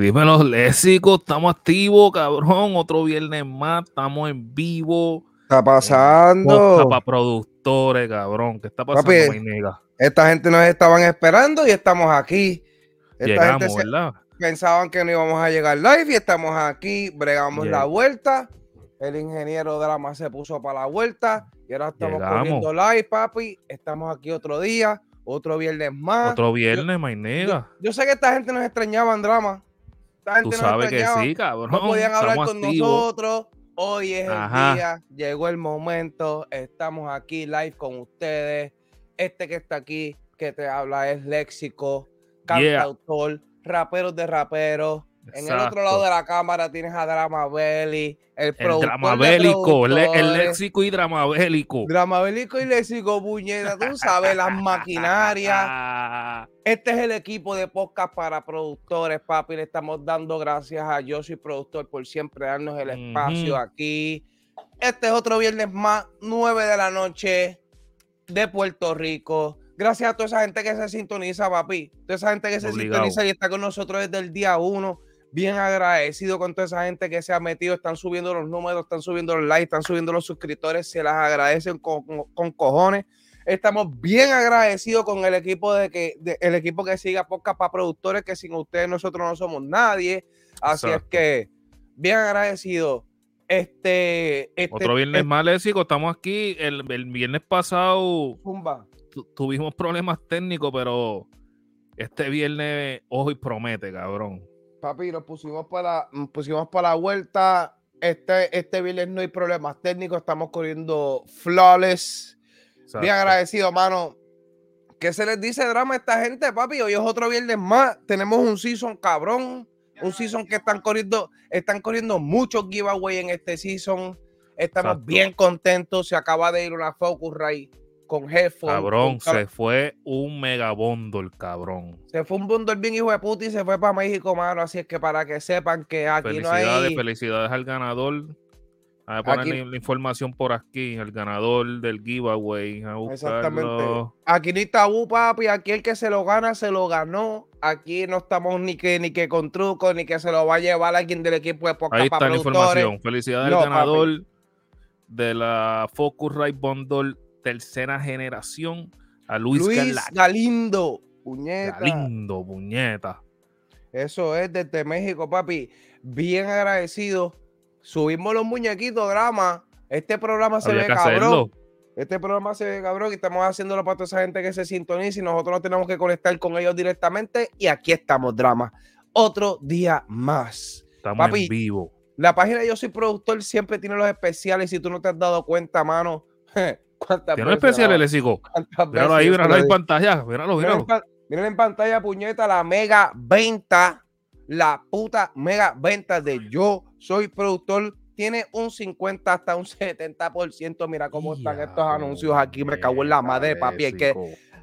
Dímelo, Lésico, estamos activos, cabrón. Otro viernes más, estamos en vivo. está pasando? Para productores, cabrón. ¿Qué está pasando, Papi? Esta gente nos estaban esperando y estamos aquí. Esta Llegamos, gente se- ¿verdad? pensaban que no íbamos a llegar live y estamos aquí, bregamos la vuelta. El ingeniero drama se puso para la vuelta y ahora estamos corriendo live, papi. Estamos aquí otro día, otro viernes más. Otro viernes, Mainega. Yo sé que esta gente nos extrañaba en drama. Esta gente Tú sabes que sí, cabrón. No podían hablar Estamos con activos. nosotros. Hoy es Ajá. el día, llegó el momento. Estamos aquí live con ustedes. Este que está aquí, que te habla, es léxico, Yeah. cantautor, raperos de raperos. En el otro lado de la cámara tienes a Drama el, El drama bélico, el, léxico y drama bélico. Drama bélico y léxico, puñeta, tú sabes, las maquinarias. Este es el equipo de podcast para productores, papi. Le estamos dando gracias a Yo Soy Productor por siempre darnos el espacio aquí. Este es otro viernes más, 9 de la noche de Puerto Rico. Gracias a toda esa gente que se sintoniza, papi. Toda esa gente que se sintoniza y está con nosotros desde el día uno. Bien agradecido con toda esa gente que se ha metido. Están subiendo los números, están subiendo los likes, están subiendo los suscriptores. Se las agradecen con, con- con cojones. Estamos bien agradecidos con el equipo de que de- el equipo que siga podcast para productores, que sin ustedes nosotros no somos nadie. Así Exacto. es que bien agradecido. Este, este Otro viernes este- más, léxico. Estamos aquí. El, el viernes pasado tuvimos problemas técnicos, pero este viernes hoy promete, cabrón. Papi, nos pusimos para, nos pusimos para la vuelta. Este, este viernes no hay problemas técnicos, estamos corriendo flawless. Exacto. Bien agradecido, mano. ¿Qué se les dice drama a esta gente, papi? Hoy es otro viernes más. Tenemos un season cabrón. Un season que están corriendo, están corriendo muchos giveaways en este season. Estamos Exacto. bien contentos. Se acaba de ir una Focusrite con headphone. Cabrón, con- se fue un megabondo el cabrón. se fue un bundle bien hijo de puta y se fue para México, mano. Así es que para que sepan que aquí no hay. felicidades al ganador. A poner Aquí- la, información por aquí, el ganador del giveaway. A. Exactamente. Aquí no hay tabú, papi. Aquí el que se lo gana, se lo ganó. Aquí no estamos ni que ni que con truco, ni que se lo va a llevar alguien del equipo de podcast Ahí para está la información. Felicidades No, al papi. ganador de la Focusrite Bundle tercera generación, a Luis, Luis Galindo, puñeta. Galindo, puñeta. Eso es desde México, papi. Bien agradecido. Subimos los muñequitos, drama. Este programa se ve cabrón. hacerlo. Este programa se ve cabrón y estamos haciéndolo para toda esa gente que se sintoniza y nosotros no tenemos que conectar con ellos directamente. Y aquí estamos, drama. Otro día más. Estamos Papi, en vivo. La página Yo Soy Productor siempre tiene los especiales. Si tú no te has dado cuenta, mano, ¿cuántas Tiene lo en pantalla. Míralo, Miren míralo. en, pan- miren en pantalla, puñeta, la mega venta. La puta mega venta de Yo Soy Productor. Tiene un 50 hasta un 70%. Mira cómo están estos anuncios aquí. Me cago en la madre, papi. Es que,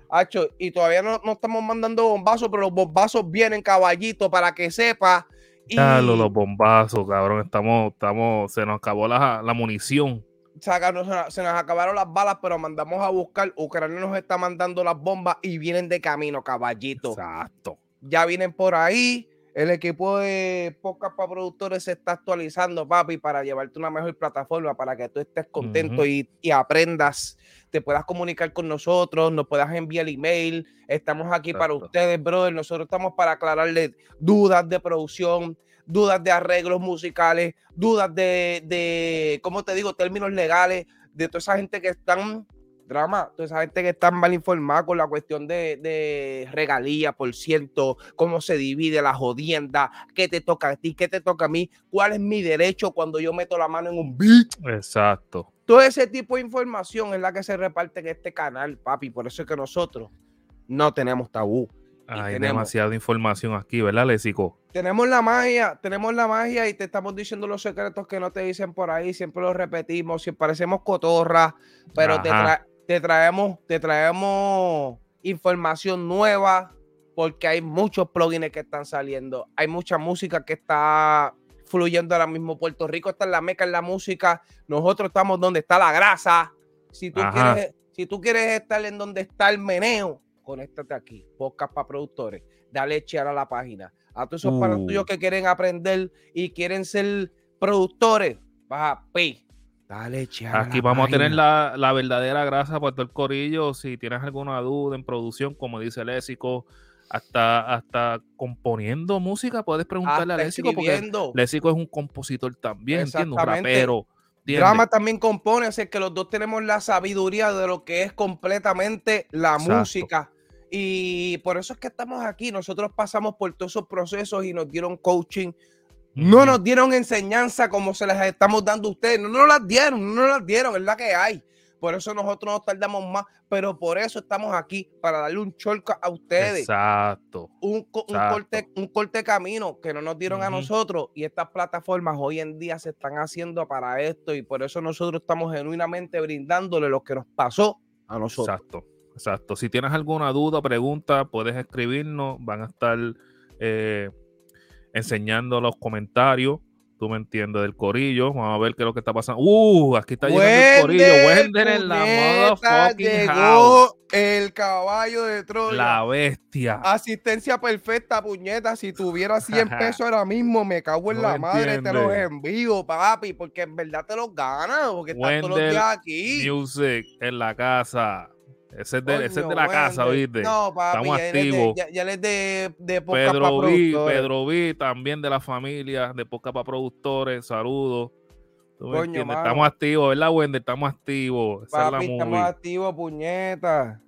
hacho, y todavía no, no estamos mandando bombazos, pero los bombazos vienen, caballito, para que sepa. Y los bombazos, cabrón. Estamos, estamos, se nos acabó la, la munición. Se, nos, acabaron las balas, pero mandamos a buscar. Ucrania nos está mandando las bombas y vienen de camino, caballito. Exacto. ya vienen por ahí. El equipo de podcast para productores se está actualizando, papi, para llevarte una mejor plataforma, para que tú estés contento y, y aprendas, te puedas comunicar con nosotros, nos puedas enviar email. Estamos aquí para ustedes, brother. Nosotros estamos para aclararles dudas de producción, dudas de arreglos musicales, dudas de, de ¿cómo te digo?, términos legales, de toda esa gente que están drama, toda esa gente que está mal informada con la cuestión de, de regalía, por ciento, cómo se divide la jodienda, qué te toca a ti, qué te toca a mí, cuál es mi derecho cuando yo meto la mano en un beat. Exacto. Todo ese tipo de información es la que se reparte en este canal, papi. Por eso es que nosotros no tenemos tabú. Hay tenemos- demasiada información aquí, ¿verdad, Lésico? Tenemos la magia, tenemos la magia y te estamos diciendo los secretos que no te dicen por ahí, siempre los repetimos, si parecemos cotorras, pero te, Ajá. tra- te traemos, te traemos información nueva porque hay muchos plugins que están saliendo, hay mucha música que está fluyendo ahora mismo. Puerto Rico está en la meca en la música, nosotros estamos donde está la grasa. Si tú Ajá. quieres, si tú quieres estar en donde está el meneo, conéctate aquí, podcast para productores, dale share a la página a todos esos panas Uh. tuyos que quieren aprender y quieren ser productores, papi, dale, chear Aquí la vamos a tener la, la verdadera grasa por todo el corillo. Si tienes alguna duda en producción, como dice Lésico, hasta, hasta componiendo música, puedes preguntarle a Lésico, porque. Lésico es un compositor también, ¿entiendes? Un rapero. ¿entiendes? Drama también compone, así que los dos tenemos la sabiduría de lo que es completamente la Exacto. música. Y por eso es que estamos aquí. Nosotros pasamos por todos esos procesos y nos dieron coaching. No nos dieron enseñanza como se las estamos dando a ustedes. No nos las dieron, no nos las dieron, es la que hay. Por eso nosotros nos tardamos más, pero por eso estamos aquí, para darle un shortcut a ustedes Exacto. un, corte, un corte camino que no nos dieron a nosotros y estas plataformas hoy en día se están haciendo para esto y por eso nosotros estamos genuinamente brindándole lo que nos pasó a nosotros. Exacto, exacto. Si tienes alguna duda, pregunta, puedes escribirnos. Van a estar eh, enseñando los comentarios. Tú me entiendes del corillo. Vamos a ver qué es lo que está pasando. Uh, aquí está llegando el corillo. Wender en la motherfucking house. llegó el caballo de Troya. La bestia. Asistencia perfecta, puñeta. Si tuviera 100 pesos ahora mismo, me cago en No la madre, te los envío, papi, porque en verdad te los ganas, porque estás todos los Wendell días aquí. Music en la casa. Ese es de, ese es de la casa. ¿oíste? No, papi, Estamos ya es de- activos. Ya, ya él es de, de podcast pa' Pedro V, productores. Pedro V, también de la familia de Podcast para Productores. Saludos. Estamos activos, ¿verdad, Wender? Estamos activos. Esa Papi, es la estamos activos, puñeta.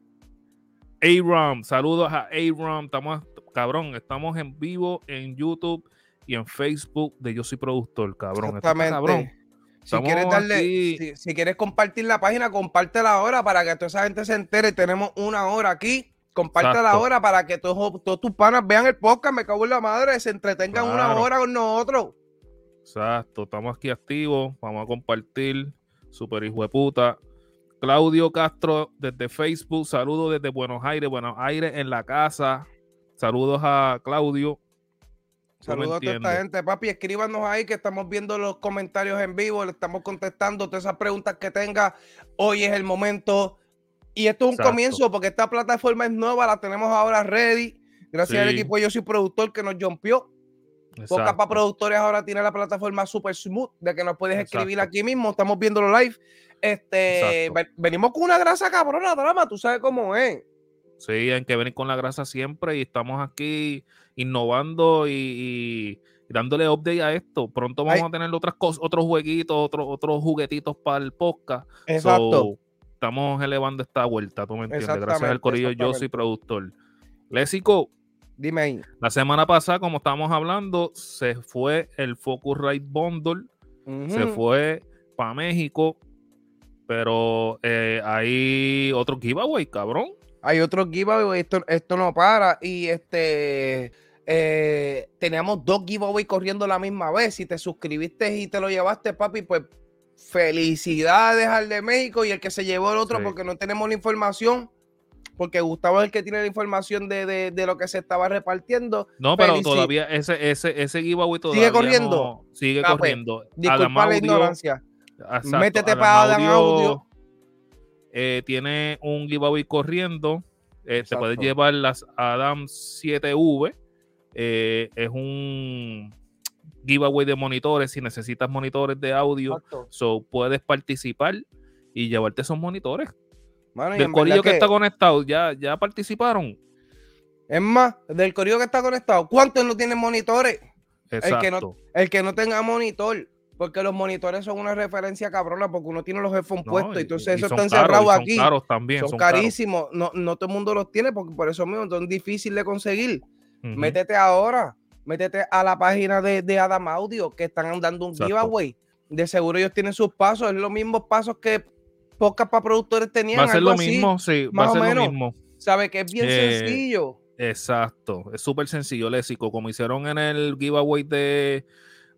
A-Ram, saludos a A-Ram. Estamos, cabrón, estamos en vivo en YouTube y en Facebook de Yo Soy Productor, cabrón. Esto está Exactamente. cabrón. Si quieres darle, si, si quieres compartir la página, compártela ahora para que toda esa gente se entere. Tenemos una hora aquí. Compártela Exacto. ahora para que todos, todos tus panas vean el podcast, me cago en la madre, se entretengan una hora con nosotros. Exacto, estamos aquí activos. Vamos a compartir. Super hijo de puta. Claudio Castro desde Facebook. Saludos desde Buenos Aires. Buenos Aires en la casa. Saludos a Claudio. Saludos a toda esta gente, papi. Escríbanos ahí que estamos viendo los comentarios en vivo, le estamos contestando todas esas preguntas que tenga. Hoy es el momento. Y esto es un Exacto. comienzo porque esta plataforma es nueva, la tenemos ahora ready. Gracias al equipo, yo soy productor que nos jumpió. Poca para productores ahora tiene la plataforma super smooth de que nos puedes escribir Exacto. aquí mismo. Estamos viéndolo live. Este, Exacto. venimos con una grasa cabrona, drama. Tú sabes cómo es. Sí, hay que venir con la grasa siempre y estamos aquí innovando y, y dándole update a esto. Pronto vamos Ay. a tener otras cosas, otros jueguitos, otros, otros juguetitos para el podcast. Exacto. So, estamos elevando esta vuelta, tú me entiendes. Gracias al corillo, yo soy productor. Lésico, Dime ahí. la semana pasada, como estábamos hablando, se fue el Focusrite Bundle, se Ujú. fue para México, pero eh, hay otro giveaway, cabrón. Hay otro giveaway, esto, esto no para. Y este eh, teníamos dos giveaways corriendo la misma vez. Si te suscribiste y te lo llevaste, papi, pues felicidades al de México y el que se llevó el otro, Sí. porque no tenemos la información. Porque Gustavo es el que tiene la información de, de- de lo que se estaba repartiendo. No, pero todavía ese, ese, ese giveaway todavía corriendo? no- sigue Ah, pues, corriendo. Disculpa Adam la Audio, ignorancia. exacto, Métete Adam para Adam Audio. Eh, tiene un giveaway corriendo. eh, te puedes llevar las Adam 7V. eh, es un giveaway de monitores. Si necesitas monitores de audio, Exacto. so puedes participar y llevarte esos monitores. Mano, Del corillo que que- está conectado, ya, ya participaron. Es más, del correo que está conectado, ¿cuántos no tienen monitores? Exacto. que no- El que no tenga monitor, porque los monitores son una referencia cabrona, porque uno tiene los headphones No, puestos, y- entonces y eso son está caros, encerrado son aquí. caros también. son, son caros. carísimos, no, no todo el mundo los tiene, porque por eso mismo son difíciles de conseguir. Métete ahora, métete a la página de, de Adam Audio, que están dando un Exacto. giveaway. De seguro ellos tienen sus pasos, es los mismos pasos que pocas para productores tenían. Va a ser algo lo así. mismo, sí, va más o ser lo menos. mismo. ¿Sabe? Que es bien Eh, sencillo. Exacto, es súper sencillo, Lésico. Como hicieron en el giveaway de,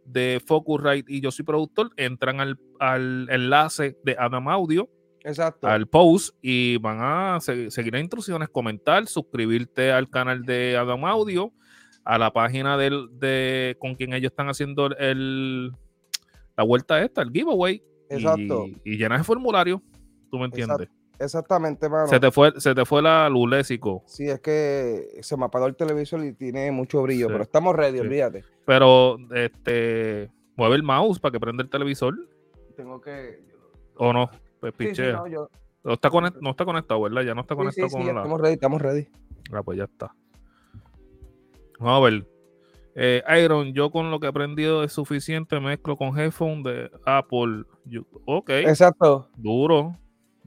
de Focusrite y yo soy productor, entran al, al enlace de Adam Audio, Exacto. al post y van a se- seguir las instrucciones, comentar, suscribirte al canal de Adam Audio, a la página del, de con quien ellos están haciendo el, la vuelta esta, el giveaway, Exacto. y, y llenas el formulario, tú me entiendes. Exactamente, mano. Se te fue, se te fue la luz, lésico. Sí, es que se me apagó el televisor y tiene mucho brillo, Sí, pero estamos ready, sí. olvídate. Pero, este, mueve el mouse para que prenda el televisor. Tengo que. ¿O no? Pues Sí, sí, pichea. no, yo- no, está conect- no está conectado, ¿verdad? Ya no está conectado sí, con la. estamos ready, estamos ready. Ah, pues ya está. Vamos a ver. Eh, Iron, yo con lo que he aprendido es suficiente. Mezclo con headphone de Apple. Yo- ok, Exacto. duro,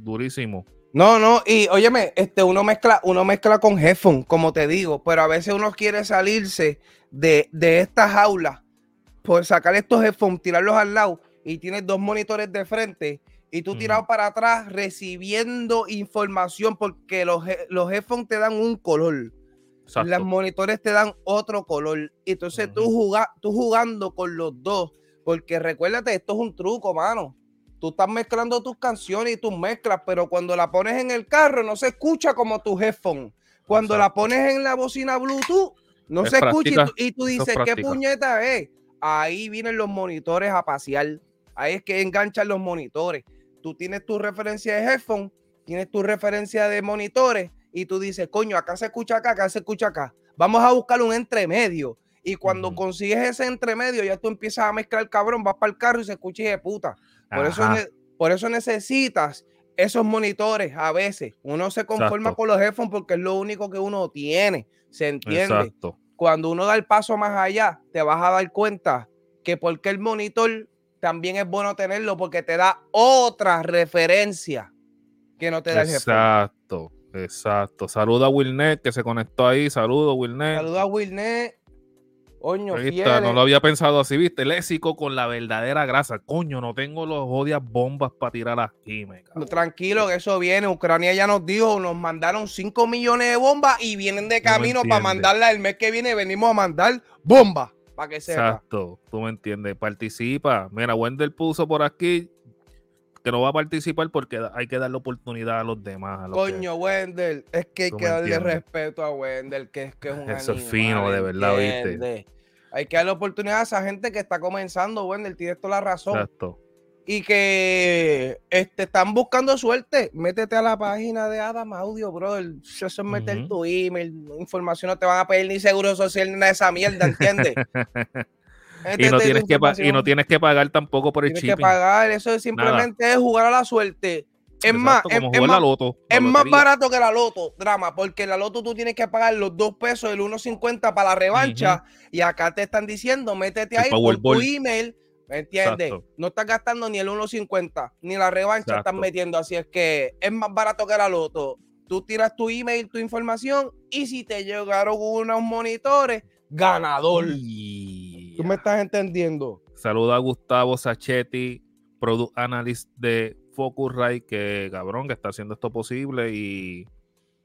durísimo. No, no, y óyeme, este, uno mezcla, uno mezcla con headphone, como te digo, pero a veces uno quiere salirse de, de esta jaula por sacar estos headphones, tirarlos al lado y tienes dos monitores de frente y tú tirado para atrás recibiendo información porque los, los headphones te dan un color, Exacto. los monitores te dan otro color. Y entonces tú, juga- tú jugando con los dos, porque recuérdate, esto es un truco, mano. Tú estás mezclando tus canciones y tus mezclas, pero cuando la pones en el carro no se escucha como tu headphone. Cuando la pones en la bocina Bluetooth, no Es se escucha y tú, y dices, ¿qué puñeta es? Ahí vienen los monitores a pasear. Ahí es que enganchan los monitores. Tú tienes tu referencia de headphone, tienes tu referencia de monitores y tú dices, coño, acá se escucha acá, acá se escucha acá. Vamos a buscar un entremedio. Y cuando consigues ese entremedio, ya tú empiezas a mezclar cabrón, vas para el carro y se escucha de puta. Por eso, por eso necesitas esos monitores a veces. Uno se conforma Exacto. con los headphones porque es lo único que uno tiene. ¿Se entiende? exacto. Cuando uno da el paso más allá, te vas a dar cuenta que porque el monitor también es bueno tenerlo porque te da otra referencia que no te da el headphone. Exacto, exacto. Saluda a Wilnet que se conectó ahí. Saludos, Wilnet. Saluda a Wilnet. Coño, está, no lo había pensado así, viste, léxico con la verdadera grasa. Coño, no tengo los odias bombas para tirar aquí, me cago. Tranquilo, que eso viene. Ucrania ya nos dijo, nos mandaron 5 millones de bombas y vienen de camino para mandarla el mes que viene. Venimos a mandar bombas, para que sepa. Exacto, tú me entiendes. Participa. Mira, Wendell puso por aquí que no va a participar porque hay que darle oportunidad a los demás. a los que- Coño, Wendell, es que hay que darle entiendes. respeto a Wendell, que es que es un Eso es fino, de verdad, ¿viste? Hay que darle oportunidad a esa gente que está comenzando, Wendell, tienes toda la razón. Exacto. Y que este, están buscando suerte. Métete a la página de Adam Audio, brother. Eso es meter tu email, información, no te van a pedir ni seguro social ni nada de esa mierda, ¿entiendes? y, Métete no tienes que y no tienes que pagar tampoco por el Tienes que shipping. pagar, eso es simplemente es jugar a la suerte. Es más, Exacto, es, como es la más, loto. es más barato que la loto, drama, porque la loto tú tienes que pagar los dos pesos, el 1.50 para la revancha, y acá te están diciendo, métete El ahí por tu email, ¿me entiendes? Exacto. No estás gastando ni el 1.50, ni la revancha están Exacto. metiendo, así es que es más barato que la loto. Tú tiras tu email, tu información, y si te llegaron unos monitores, ganador. Y- ¿Tú me estás entendiendo? Saluda a Gustavo Sachetti, Product Analyst de Focusrite, que cabrón, que está haciendo esto posible y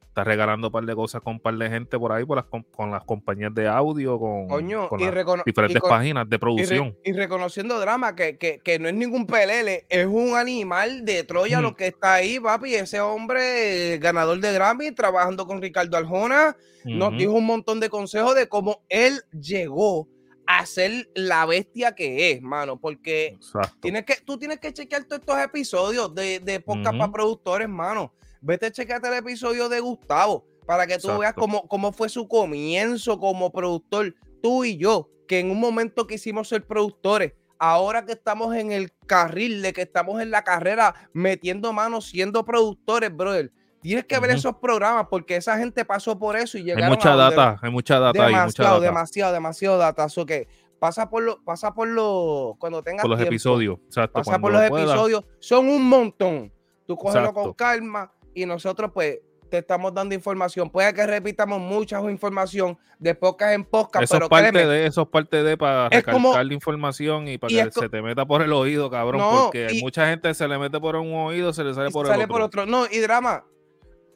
está regalando un par de cosas con un par de gente por ahí, por las, com- con las compañías de audio, con, Coño, con y, las diferentes y con- páginas de y re- producción. y reconociendo drama, que, que, que no es ningún pelele, es un animal de Troya lo que está ahí, papi. Ese hombre, eh, ganador de Grammy, trabajando con Ricardo Arjona, nos dijo un montón de consejos de cómo él llegó a ser la bestia que es, mano. Porque Exacto. tienes que, tú tienes que chequear todos estos episodios de, de podcast para productores, mano. Vete a chequearte el episodio de Gustavo para que tú veas cómo, cómo fue su comienzo como productor. Tú y yo, que en un momento quisimos ser productores, ahora que estamos en el carril, de que estamos en la carrera metiendo manos siendo productores, brother. Tienes que ver esos programas porque esa gente pasó por eso y Hay llegaron mucha a donde- data, hay mucha data ahí, mucha demasiado, data demasiado, demasiado data. So que pasa por lo, pasa por lo, cuando tengas por los tiempo, episodios. Exacto. Pasa por los lo episodios, son un montón. Tú cógelo con calma y nosotros pues te estamos dando información. Puede que repitamos mucha información de podcast en podcast, Eso es parte créeme, de, eso es parte de para como- recalcar la información y para y que se te meta por el oído, cabrón. No, porque y- mucha gente se le mete por un oído, se le sale por sale el otro. por otro. No, y drama.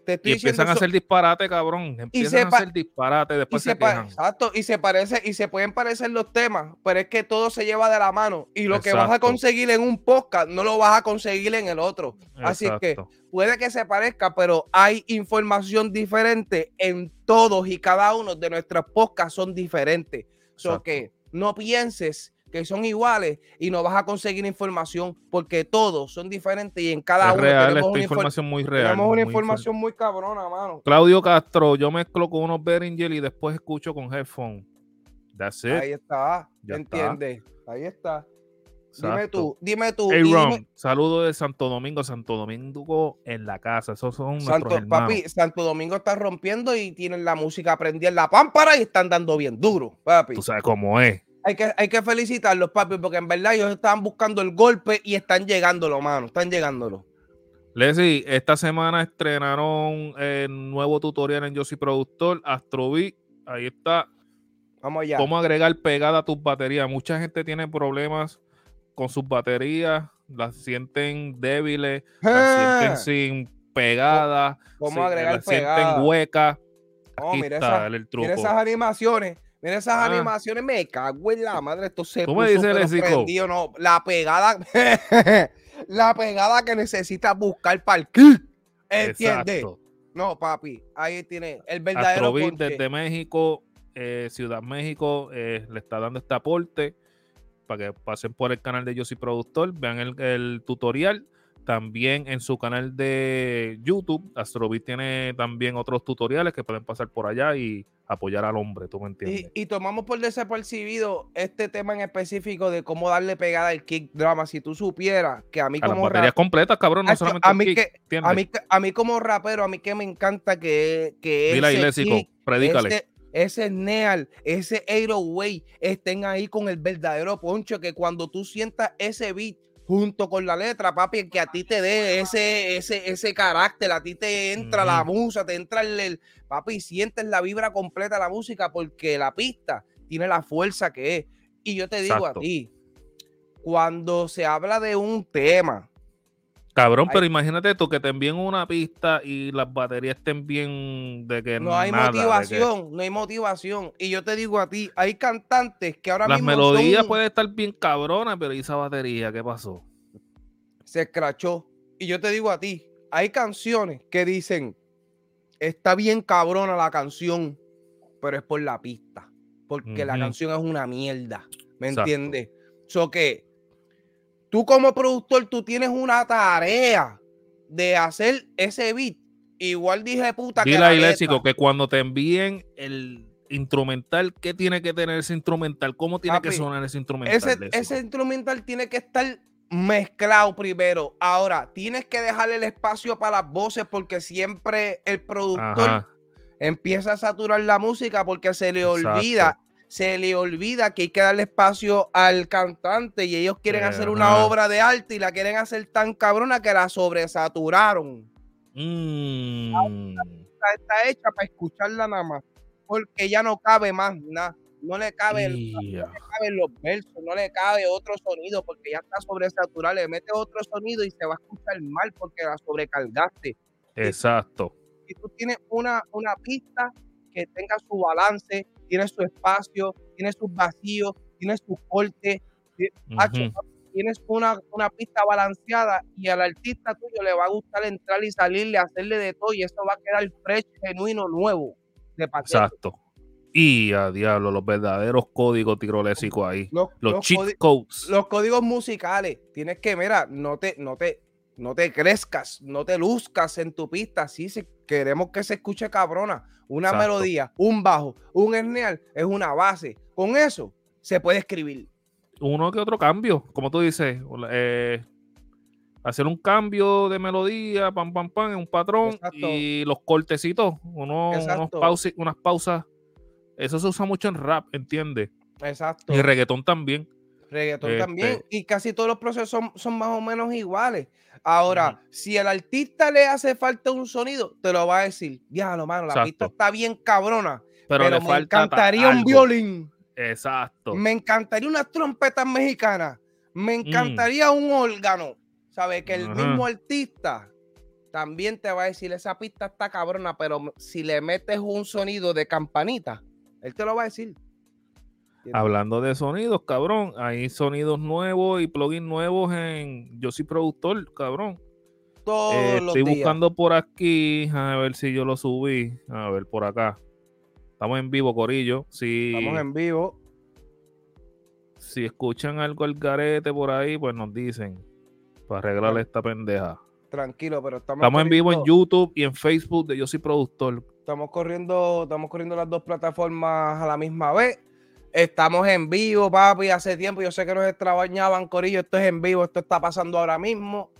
Te estoy Y empiezan a hacer disparate, cabrón. Empiezan se a hacer disparate, y después se exacto, y se parece, y se pueden parecer los temas, pero es que todo se lleva de la mano. Y lo que vas a conseguir en un podcast, no lo vas a conseguir en el otro. Así es que puede que se parezca, pero hay información diferente en todos y cada uno de nuestros podcasts son diferentes. So que no pienses que son iguales y no vas a conseguir información porque todos son diferentes y en cada Es uno real, tenemos una, infor- información muy real. tenemos una muy información muy cabrona, mano. Claudio Castro, yo mezclo con unos Behringer y después escucho con headphone. That's it. Ahí está, Ya ¿entiendes? Ahí está. Dime tú, dime tú. Hey, dime- saludo de Santo Domingo, Santo Domingo en la casa. Esos son nuestros Santo, hermanos. papi, Santo Domingo está rompiendo y tienen la música prendida en la pámpara y están dando bien duro, papi. Tú sabes cómo es. Hay que, hay que felicitarlos, papi, porque en verdad ellos estaban buscando el golpe y están llegándolo, mano. Están llegándolo. Leslie, esta semana estrenaron el nuevo tutorial en Yo Soy Productor, Astrobeat. Ahí está. Vamos allá. Cómo agregar pegada a tus baterías. Mucha gente tiene problemas con sus baterías, las sienten débiles, las Ah, sienten sin pegada, ¿Cómo agregar las sienten huecas. Esa-. Mira esas animaciones. Mira esas Ah. animaciones. Me cago en la madre. Esto se Tú me puso no. La pegada. la pegada que necesitas buscar para el kick. ¿Entiendes? No, papi. Ahí tiene el verdadero ponche. desde México, eh, Ciudad México, eh, le está dando este aporte para que pasen por el canal de Yo Soy Productor, vean el, el tutorial. También en su canal de YouTube, Astrobeat tiene también otros tutoriales que pueden pasar por allá y apoyar al hombre, ¿tú me entiendes? Y, y tomamos por desapercibido este tema en específico de cómo darle pegada al kick drama. Si tú supieras que a mí a las como baterías rap- completas, cabrón, no solamente a el mí kick, que- a mí, a mí como rapero, a mí que me encanta que, que Dile ese kick, predícale. ese, ese Neal, ese 808 estén ahí con el verdadero poncho, que cuando tú sientas ese beat junto con la letra, papi, que a ti te dé ese, ese, ese carácter, a ti te entra la musa, te entra el, el- papi, sientes la vibra completa de la música porque la pista tiene la fuerza que es. Y yo te digo Exacto. a ti, cuando se habla de un tema, Cabrón, pero imagínate tú que te envíen una pista y las baterías estén bien de que No hay nada, de que- motivación, no hay motivación. Y yo te digo a ti, hay cantantes que ahora Las mismo melodías son- pueden estar bien cabronas, pero ¿y esa batería qué pasó? se escrachó. Y yo te digo a ti, hay canciones que dicen, está bien cabrona la canción, pero es por la pista. Porque la canción es una mierda. ¿Me entiendes? So que tú como productor, tú tienes una tarea de hacer ese beat. Igual dije puta que Dile letra. Léxico, que cuando te envíen el instrumental, ¿qué tiene que tener ese instrumental? ¿Cómo tiene que sonar ese instrumental? ese, instrumental tiene que estar mezclado primero. Ahora, tienes que dejarle el espacio para las voces porque siempre el productor Ajá, empieza a saturar la música porque se le Exacto. olvida, se le olvida que hay que darle espacio al cantante y ellos quieren hacer una obra de arte y la quieren hacer tan cabrona que la sobresaturaron. Mm, Está, está hecha para escucharla nada más porque ya no cabe más nada. No le cabe el, ya. caben los versos, no le cabe otro sonido porque ya está sobresaturado, le metes otro sonido y se va a escuchar mal porque la sobrecargaste. Exacto. Si tú tienes una, una pista que tenga su balance, tiene su espacio, tiene sus vacíos, tiene su corte, Ujú. tienes una, una pista balanceada y al artista tuyo le va a gustar entrar y salirle, hacerle de todo y eso va a quedar fresh, genuino, nuevo. De paquete. Exacto. Y a diablo, los verdaderos códigos tirolésicos ahí. Los, Los, los cheat codes. los códigos musicales. Tienes que, mira, no te, no te, no te crezcas, no te luzcas en tu pista. Sí, si queremos que se escuche cabrona, una Exacto. melodía, un bajo, un snare, es una base. Con eso se puede escribir. uno que otro cambio, como tú dices, eh, hacer un cambio de melodía, pam, pam, pam, en un patrón Exacto. y los cortecitos, unos, unos pausi- unas pausas. Eso se usa mucho en rap, ¿entiendes? Exacto. Y reggaetón también. Reggaetón Este- también. Y casi todos los procesos son, son más o menos iguales. Ahora, si al artista le hace falta un sonido, te lo va a decir. Diablo, mano, la pista está bien cabrona. Pero, Pero, le me falta encantaría un algo. violín. Exacto. Me encantaría unas trompetas mexicanas. Me Mm. encantaría un órgano. ¿Sabes? Que el mismo artista también te va a decir, esa pista está cabrona, pero si le metes un sonido de campanita, él te lo va a decir. Hablando de sonidos, cabrón, hay sonidos nuevos y plugins nuevos en Yo soy productor, cabrón. Todos Eh, los estoy días. buscando por aquí, a ver si yo lo subí. A ver, por acá. Estamos en vivo, Corillo. Si, Estamos en vivo. si escuchan algo al garete por ahí, pues nos dicen para arreglarle esta pendeja. Tranquilo, pero estamos. Estamos en vivo en YouTube y en Facebook de Yo Soy Productor. Estamos corriendo, estamos corriendo las dos plataformas a la misma vez. Estamos en vivo, papi, hace tiempo. Yo sé que nos extrañaban, Corillo. Esto es en vivo, esto está pasando ahora mismo.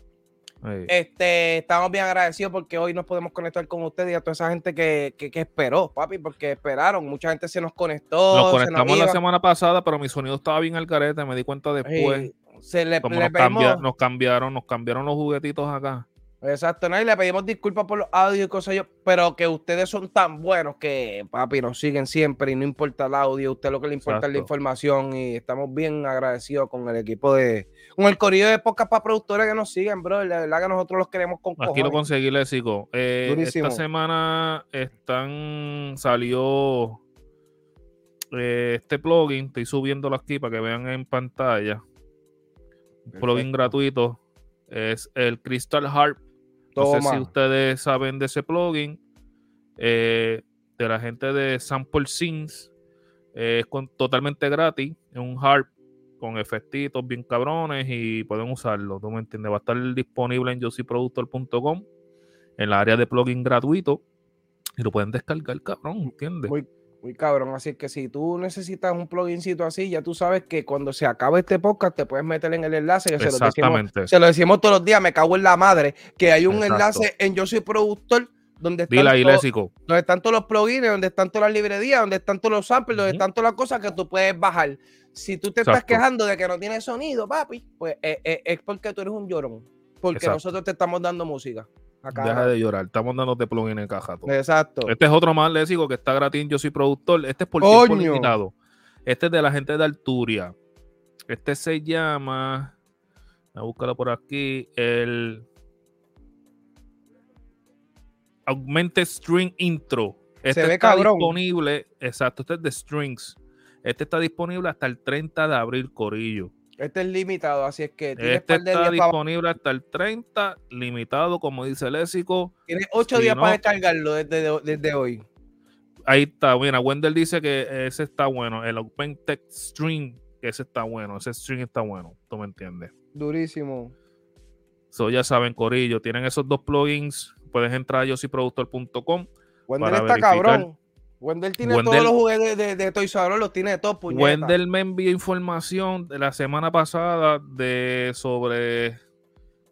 Este, estamos bien agradecidos porque hoy nos podemos conectar con ustedes y a toda esa gente que, esperó, papi, porque esperaron. Mucha gente se nos conectó. Nos conectamos la semana pasada, pero mi sonido estaba bien al carete, me di cuenta después. se le, nos, cambiaron, nos cambiaron los juguetitos acá. Exacto, ¿no? y le pedimos disculpas por los audios y cosas, yo, pero que ustedes son tan buenos que, papi, nos siguen siempre y no importa el audio, a usted lo que le importa es la información y estamos bien agradecidos con el equipo de, con el corrido de podcast para productores que nos siguen, bro, la verdad que nosotros los queremos con Aquí lo conseguí, eh, esta semana están, salió eh, este plugin, estoy subiéndolo aquí para que vean en pantalla, un plugin gratuito, es el Crystal Harp no sé si ustedes saben de ese plugin. Eh, de la gente de Sample Scenes. es totalmente gratis. Es un harp con efectitos bien cabrones y pueden usarlo. ¿Tú me entiendes? Va a estar disponible en josiproductor.com en la área de plugin gratuito y lo pueden descargar, cabrón, ¿entiendes? Muy cabrón. Así que si tú necesitas un plugincito así, ya tú sabes que cuando se acabe este podcast te puedes meter en el enlace. Que se, lo decimos, se lo decimos todos los días, me cago en la madre, que hay un enlace en Yo Soy Productor donde están, donde están todos los plugins, donde están todas las librerías, donde están todos los samples, donde están todas las cosas que tú puedes bajar. Si tú te estás quejando de que no tiene sonido, papi, pues eh, eh, es porque tú eres un llorón. Porque nosotros te estamos dando música. Deja de llorar, estamos dándote plugin en caja. Exacto. Este es otro más lésico que está gratis. Yo soy productor. Este es por tiempo limitado. Este es de la gente de Alturia. Este se llama. Voy a buscarlo por aquí. El Augmented String Intro. Este se está disponible. Exacto, este es de Strings. Este está disponible hasta el 30 de abril, Corillo. Este es limitado, así es que este está disponible hasta el 30, limitado, como dice el léxico. Tienes 8 días para descargarlo desde, hoy. Ahí está, mira, Wendell dice que ese está bueno, el Augmented String, ese está bueno, ese string está bueno, tú me entiendes. Durísimo. So, ya saben, Corillo, tienen esos dos plugins, puedes entrar a yosiproductor.com. Wendell está cabrón. Wendell tiene todos los juguetes de, de, Toys R los tiene de todos, Wendell me envió información de la semana pasada de sobre,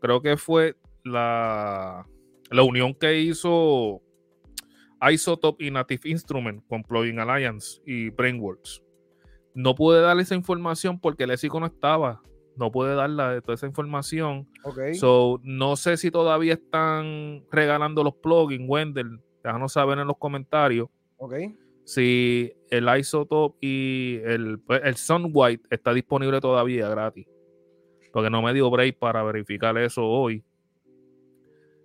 creo que fue la, la unión que hizo Isotope y Native Instrument con Plugin Alliance y Brainworks. No pude darle esa información porque el ESICO no estaba. No pude darle toda esa información. Okay. So, no sé si todavía están regalando los plugins, Wendell. Déjanos saber en los comentarios Ok. Si el Isotope y el, pues, el Sun White está disponible todavía gratis. Porque no me dio break para verificar eso hoy.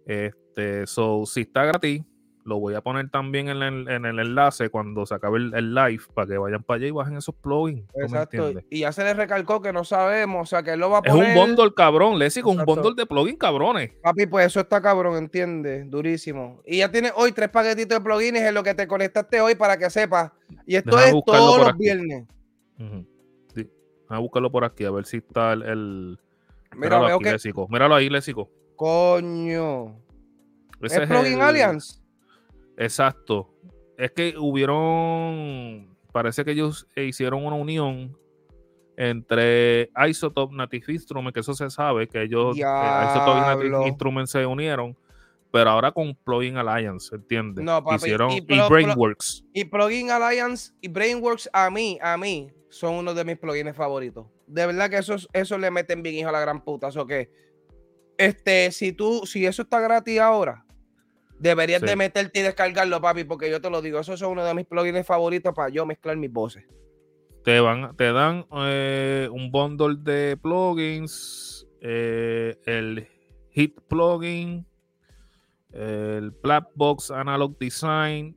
Este, so, si está gratis, lo voy a poner también en el, enlace cuando se acabe el, live para que vayan para allá y bajen esos plugins. Exacto. Y ya se les recalcó que no sabemos, o sea, que él lo va a poner. Es un bundle cabrón, Leslie, con un bundle de plugins cabrones. Papi, pues eso está cabrón, entiende, durísimo. Y ya tienes hoy tres paquetitos de plugins en lo que te conectaste hoy para que sepas. Y esto es todos los viernes. a buscarlo por aquí, a ver si está el. Mira, Míralo, aquí, que... Míralo ahí, Lésico. Coño. ¿Es, Plugin Alliance? Exacto. Es que hubieron, parece que ellos hicieron una unión entre Isotope Native Instruments, que eso se sabe, que ellos, eh, Isotope y Native Instruments se unieron, pero ahora con Plugin Alliance, ¿entiendes? No, Hicieron, y, Brainworks. y Plugin Alliance y Brainworks a mí, a mí, son uno de mis plugins favoritos. De verdad que eso, eso le meten bien hijo a la gran puta. O que, este, si tú, si eso está gratis ahora, Deberías de meterte y descargarlo, papi, porque yo te lo digo, eso es uno de mis plugins favoritos para yo mezclar mis voces. Te, van, te dan eh, un bundle de plugins, eh, el Hit plugin, el Blackbox Analog Design,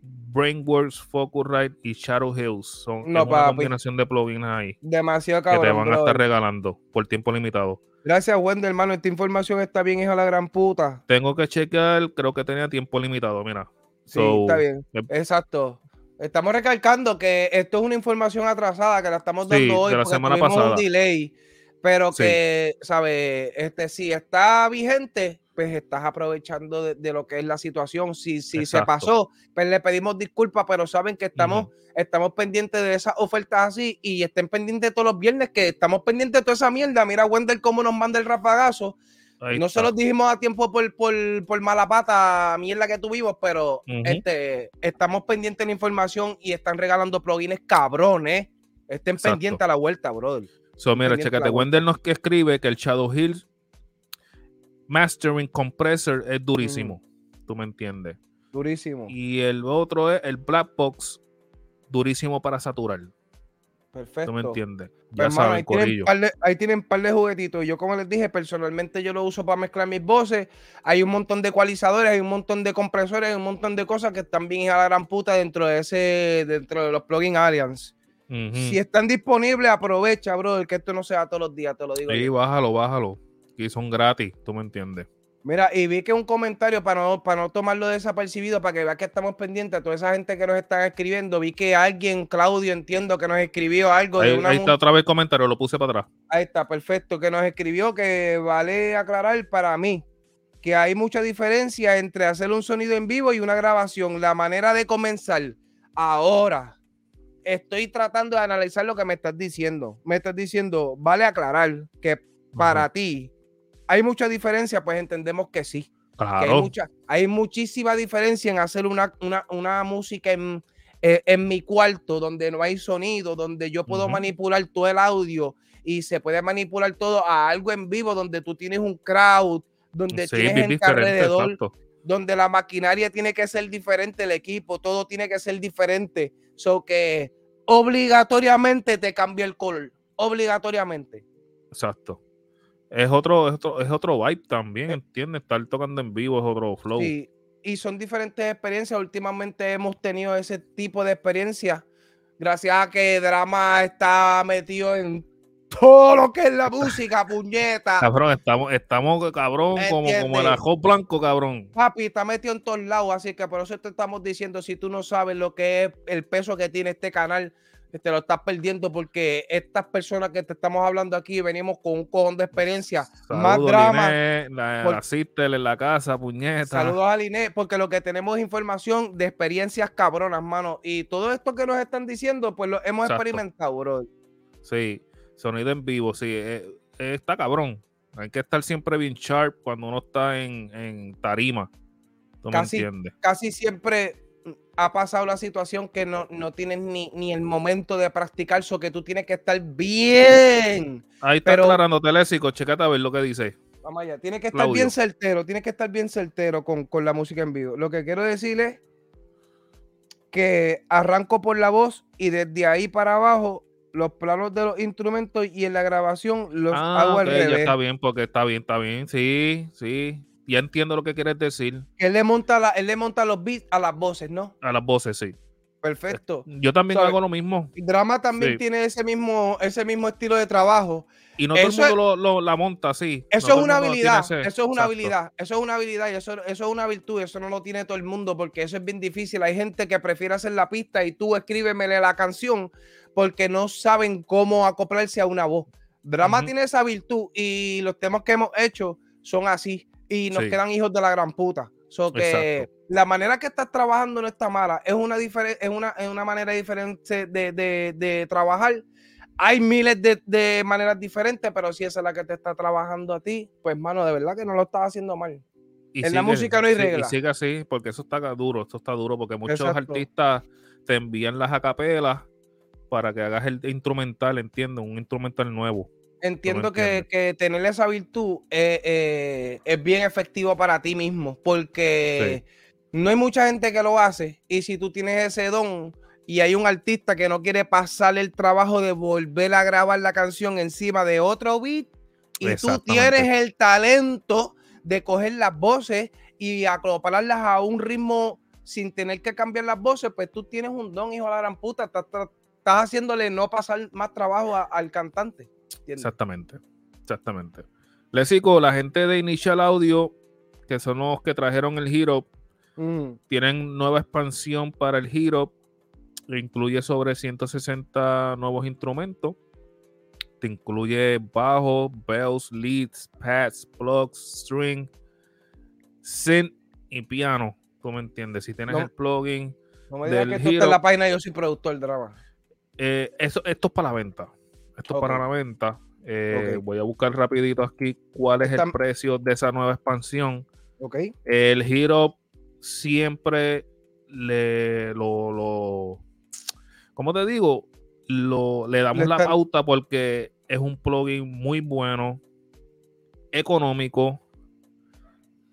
Brainworks, Focusrite y Shadow Hills. Son una combinación de plugins ahí. Demasiado cabrón. Que te van a estar regalando por tiempo limitado. Gracias, Wendel, hermano. Esta información está bien, hija la gran puta. Tengo que chequear, creo que tenía tiempo limitado, mira. Sí, está bien. Exacto. Estamos recalcando que esto es una información atrasada que la estamos dando Sí, hoy de la porque semana pasada. un delay, pero Sí. que, ¿sabes? Este, si está vigente, pues estás aprovechando de, de lo que es la situación. Si, si se pasó, pues le pedimos disculpas, pero saben que estamos, estamos pendientes de esas ofertas así y estén pendientes todos los viernes que estamos pendientes de toda esa mierda. Mira, Wendell, cómo nos manda el rapagazo. Ahí no está. se los dijimos a tiempo por, por, por mala pata, mierda que tuvimos, pero Ujú. este, estamos pendientes de la información y están regalando plugins cabrones. Estén Exacto. pendientes a la vuelta, brother. So, mira, chécate. Wendell nos que escribe que el Shadow Hill Mastering Compressor es durísimo. Mm. Tú me entiendes. Durísimo. Y el otro es el Black Box, durísimo para saturar. Perfecto. ¿Tú me entiendes? Pues, Ya hermano, saben, ahí, tienen par de, ahí tienen par de juguetitos. Yo, como les dije, personalmente yo lo uso para mezclar mis voces. Hay un montón de ecualizadores, hay un montón de compresores, hay un montón de cosas que están bien a la gran puta dentro de ese, dentro de los plugins Alliance. Si están disponibles, aprovecha, brother, que esto no se da todos los días, te lo digo. Sí, yo. bájalo, bájalo. Y son gratis, tú me entiendes. Mira, y vi que un comentario para no, para no tomarlo desapercibido, para que veas que estamos pendientes a toda esa gente que nos están escribiendo. Vi que alguien, Claudio, entiendo que nos escribió algo Ahí, de una ahí está otra vez el comentario, lo puse para atrás. Ahí está, perfecto. Que nos escribió que vale aclarar para mí que hay mucha diferencia entre hacer un sonido en vivo y una grabación. La manera de comenzar. Ahora, estoy tratando de analizar lo que me estás diciendo. Me estás diciendo, vale aclarar que para Ajá. ti hay mucha diferencia, pues entendemos que sí. que hay, Claro. mucha, hay muchísima diferencia en hacer una, una, una música en, eh, en mi cuarto donde no hay sonido, donde yo puedo manipular todo el audio y se puede manipular todo a algo en vivo donde tú tienes un crowd, donde Sí, tienes gente alrededor, exacto. donde la maquinaria tiene que ser diferente, el equipo, todo tiene que ser diferente. So que obligatoriamente te cambia el color, obligatoriamente. Exacto. Es otro, es otro, es otro vibe también, ¿entiendes? Estar tocando en vivo es otro flow. Sí, y son diferentes experiencias. Últimamente hemos tenido ese tipo de experiencias. Gracias a que Drama está metido en todo lo que es la música, puñeta. Cabrón, estamos, estamos cabrón, como, como el ajo blanco, cabrón. Papi, está metido en todos lados, así que por eso te estamos diciendo, si tú no sabes lo que es el peso que tiene este canal, te lo estás perdiendo porque estas personas que te estamos hablando aquí venimos con un cojón de experiencia, más drama. Liné, la, por- la sister en la casa, puñeta. Saludos a Liné, porque lo que tenemos es información de experiencias cabronas, mano. Y todo esto que nos están diciendo, pues lo hemos Exacto. experimentado, bro. Sí, sonido en vivo, sí. eh, eh, está cabrón. Hay que estar siempre bien sharp cuando uno está en, en tarima. ¿Tú Casi- me entiendes? Casi siempre ha pasado la situación que no, no tienes ni, ni el momento de practicar, so que tú tienes que estar bien. Ahí está pero- aclarando Telésico, checate a ver lo que dice. Vamos allá, tienes que estar Claudio. bien certero, tienes que estar bien certero con, con la música en vivo. Lo que quiero decir es que arranco por la voz y desde ahí para abajo los planos de los instrumentos y en la grabación los Ah, hago al ya revés. está bien, porque está bien, está bien. Sí, sí. Ya entiendo lo que quieres decir. Él le monta la, él le monta los beats a las voces, ¿no? A las voces, sí. Perfecto. Yo también ¿Sabe? hago lo mismo. Drama también Sí. tiene ese mismo, ese mismo estilo de trabajo. Y no todo Eso el mundo lo, lo- la monta así. Eso No todo es una habilidad, ese- eso es una exacto. habilidad, eso es una habilidad y eso, eso es una virtud, eso no lo tiene todo el mundo porque eso es bien difícil. Hay gente que prefiere hacer la pista y tú escríbemele la canción porque no saben cómo acoplarse a una voz. Drama tiene esa virtud y los temas que hemos hecho son así y nos Sí. quedan hijos de la gran puta. So que Exacto. la manera que estás trabajando no está mala, es una, es una, es una manera diferente de, de- de trabajar. Hay miles de, de maneras diferentes, pero si esa es la que te está trabajando a ti, pues mano, de verdad que no lo estás haciendo mal. Y En la música no hay sí, regla. Y sigue así, porque eso está duro, esto está duro, porque muchos Exacto. artistas te envían las acapelas para que hagas el instrumental, entiendo, un instrumental nuevo. Entiendo que, que tener esa virtud eh, eh, es bien efectivo para ti mismo, porque no hay mucha gente que lo hace y si tú tienes ese don y hay un artista que no quiere pasar el trabajo de volver a grabar la canción encima de otro beat y tú tienes el talento de coger las voces y acoplarlas a un ritmo sin tener que cambiar las voces, pues tú tienes un don, hijo de la gran puta, estás, estás- estás haciéndole no pasar más trabajo a- al cantante. ¿Entiendes? Exactamente, exactamente. Lesico, la gente de Initial Audio, que son los que trajeron el Hero, Mm. tienen nueva expansión para el Hero incluye sobre 160 nuevos instrumentos. Te incluye bajo, bells, leads, pads, plugs, string, synth y piano. ¿Tú me entiendes? Si tienes No- el plugin, No me digas del que esto está en la página, yo soy productor drama. eh, eso, esto es para la venta. Esto es para la venta. Eh. Voy a buscar rapidito aquí cuál es el precio de esa nueva expansión. ¿Ok? El Hero siempre le lo, lo ¿cómo te digo? Lo, le damos Le la pauta porque es un plugin muy bueno, económico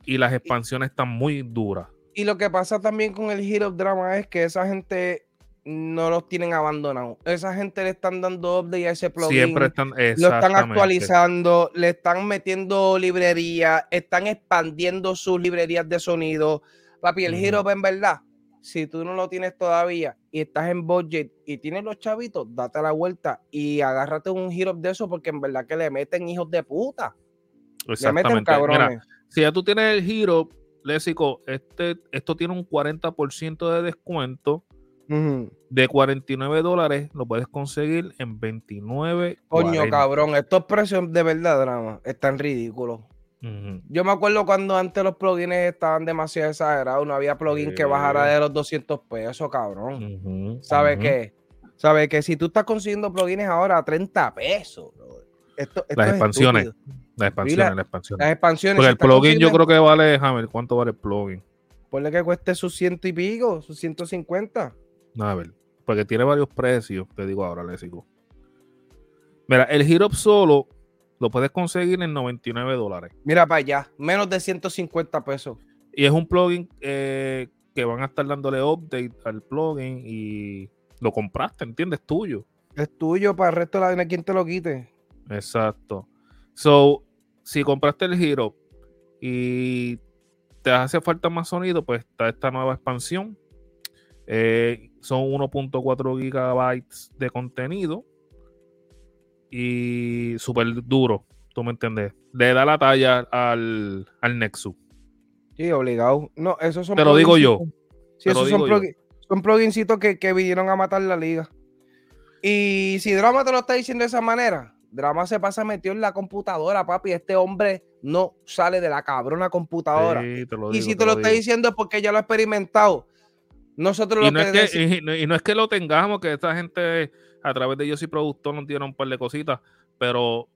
y las expansiones están muy duras. Y lo que pasa también con el Hero Drama es que esa gente no los tienen abandonados. Esa gente le están dando update a ese plugin. Siempre están lo están actualizando, le están metiendo librerías, están expandiendo sus librerías de sonido. Papi, el. Hero en verdad, si tú no lo tienes todavía y estás en budget y tienes los chavitos, date la vuelta y agárrate un Hero de eso porque en verdad que le meten hijos de puta. Le meten. Mira, cabrones. si ya tú tienes el Hero, Lésico, este, esto tiene un 40% de descuento. De 49 dólares lo puedes conseguir en 29. Coño, cabrón, estos precios de verdad, drama, están ridículos. Yo me acuerdo cuando antes los plugins estaban demasiado exagerados, no había plugin que bajara de los 200 pesos, cabrón. ¿Sabes qué? ¿Sabes que Si tú estás consiguiendo plugins ahora a 30 pesos, bro, esto, esto Las es expansiones. Las expansiones, la- las expansiones. Las expansiones. Porque el plugin yo creo que vale, Hammer, ¿cuánto vale el plugin? Ponle que cueste sus ciento y pico, sus 150. A ver, porque tiene varios precios, te digo ahora, Lésico. Mira, el Hero solo lo puedes conseguir en 99 dólares. Mira para allá, menos de 150 pesos. Y es un plugin eh, que van a estar dándole update al plugin y lo compraste, ¿entiendes? Tuyo. Es tuyo para el resto de la vida, quien te lo quite. Exacto. So, si compraste el Hero y te hace falta más sonido, pues está esta nueva expansión. Eh, son 1.4 gigabytes de contenido y súper duro, tú me entiendes. Le da la talla al, al Nexus. Sí, obligado. No, esos son Te lo digo yo. Sí, lo esos son, plugin- son plugincitos que, que vinieron a matar la liga. Y si Drama te lo está diciendo de esa manera, Drama se pasa metido en la computadora, papi. Este hombre no sale de la cabrona computadora. Sí, lo y si te lo está digo. diciendo es porque ya lo ha experimentado. Nosotros Y lo no, que, es que, decimos- y, no- y no es que lo tengamos, que esta gente a través de Yo Soy Productor nos dieron un par de cositas, pero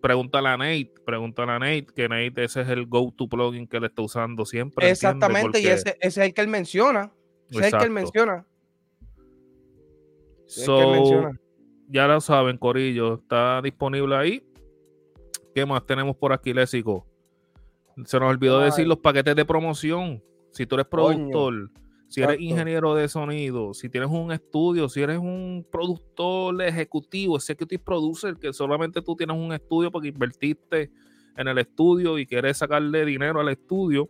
pregúntale a Nate, pregúntale a Nate, que Nate ese es el go-to plugin que él está usando siempre. Exactamente, y ese, ese es el que él menciona. Ese es el que él menciona. ese es el que él So, menciona. ya lo saben, Corillo, está disponible ahí. ¿Qué más tenemos por aquí, Lésico? Se nos olvidó Ay. decir los paquetes de promoción. Si tú eres Coño, productor, si eres ingeniero de sonido, si tienes un estudio, si eres un productor ejecutivo, executive producer, que solamente tú tienes un estudio porque invertiste en el estudio y quieres sacarle dinero al estudio,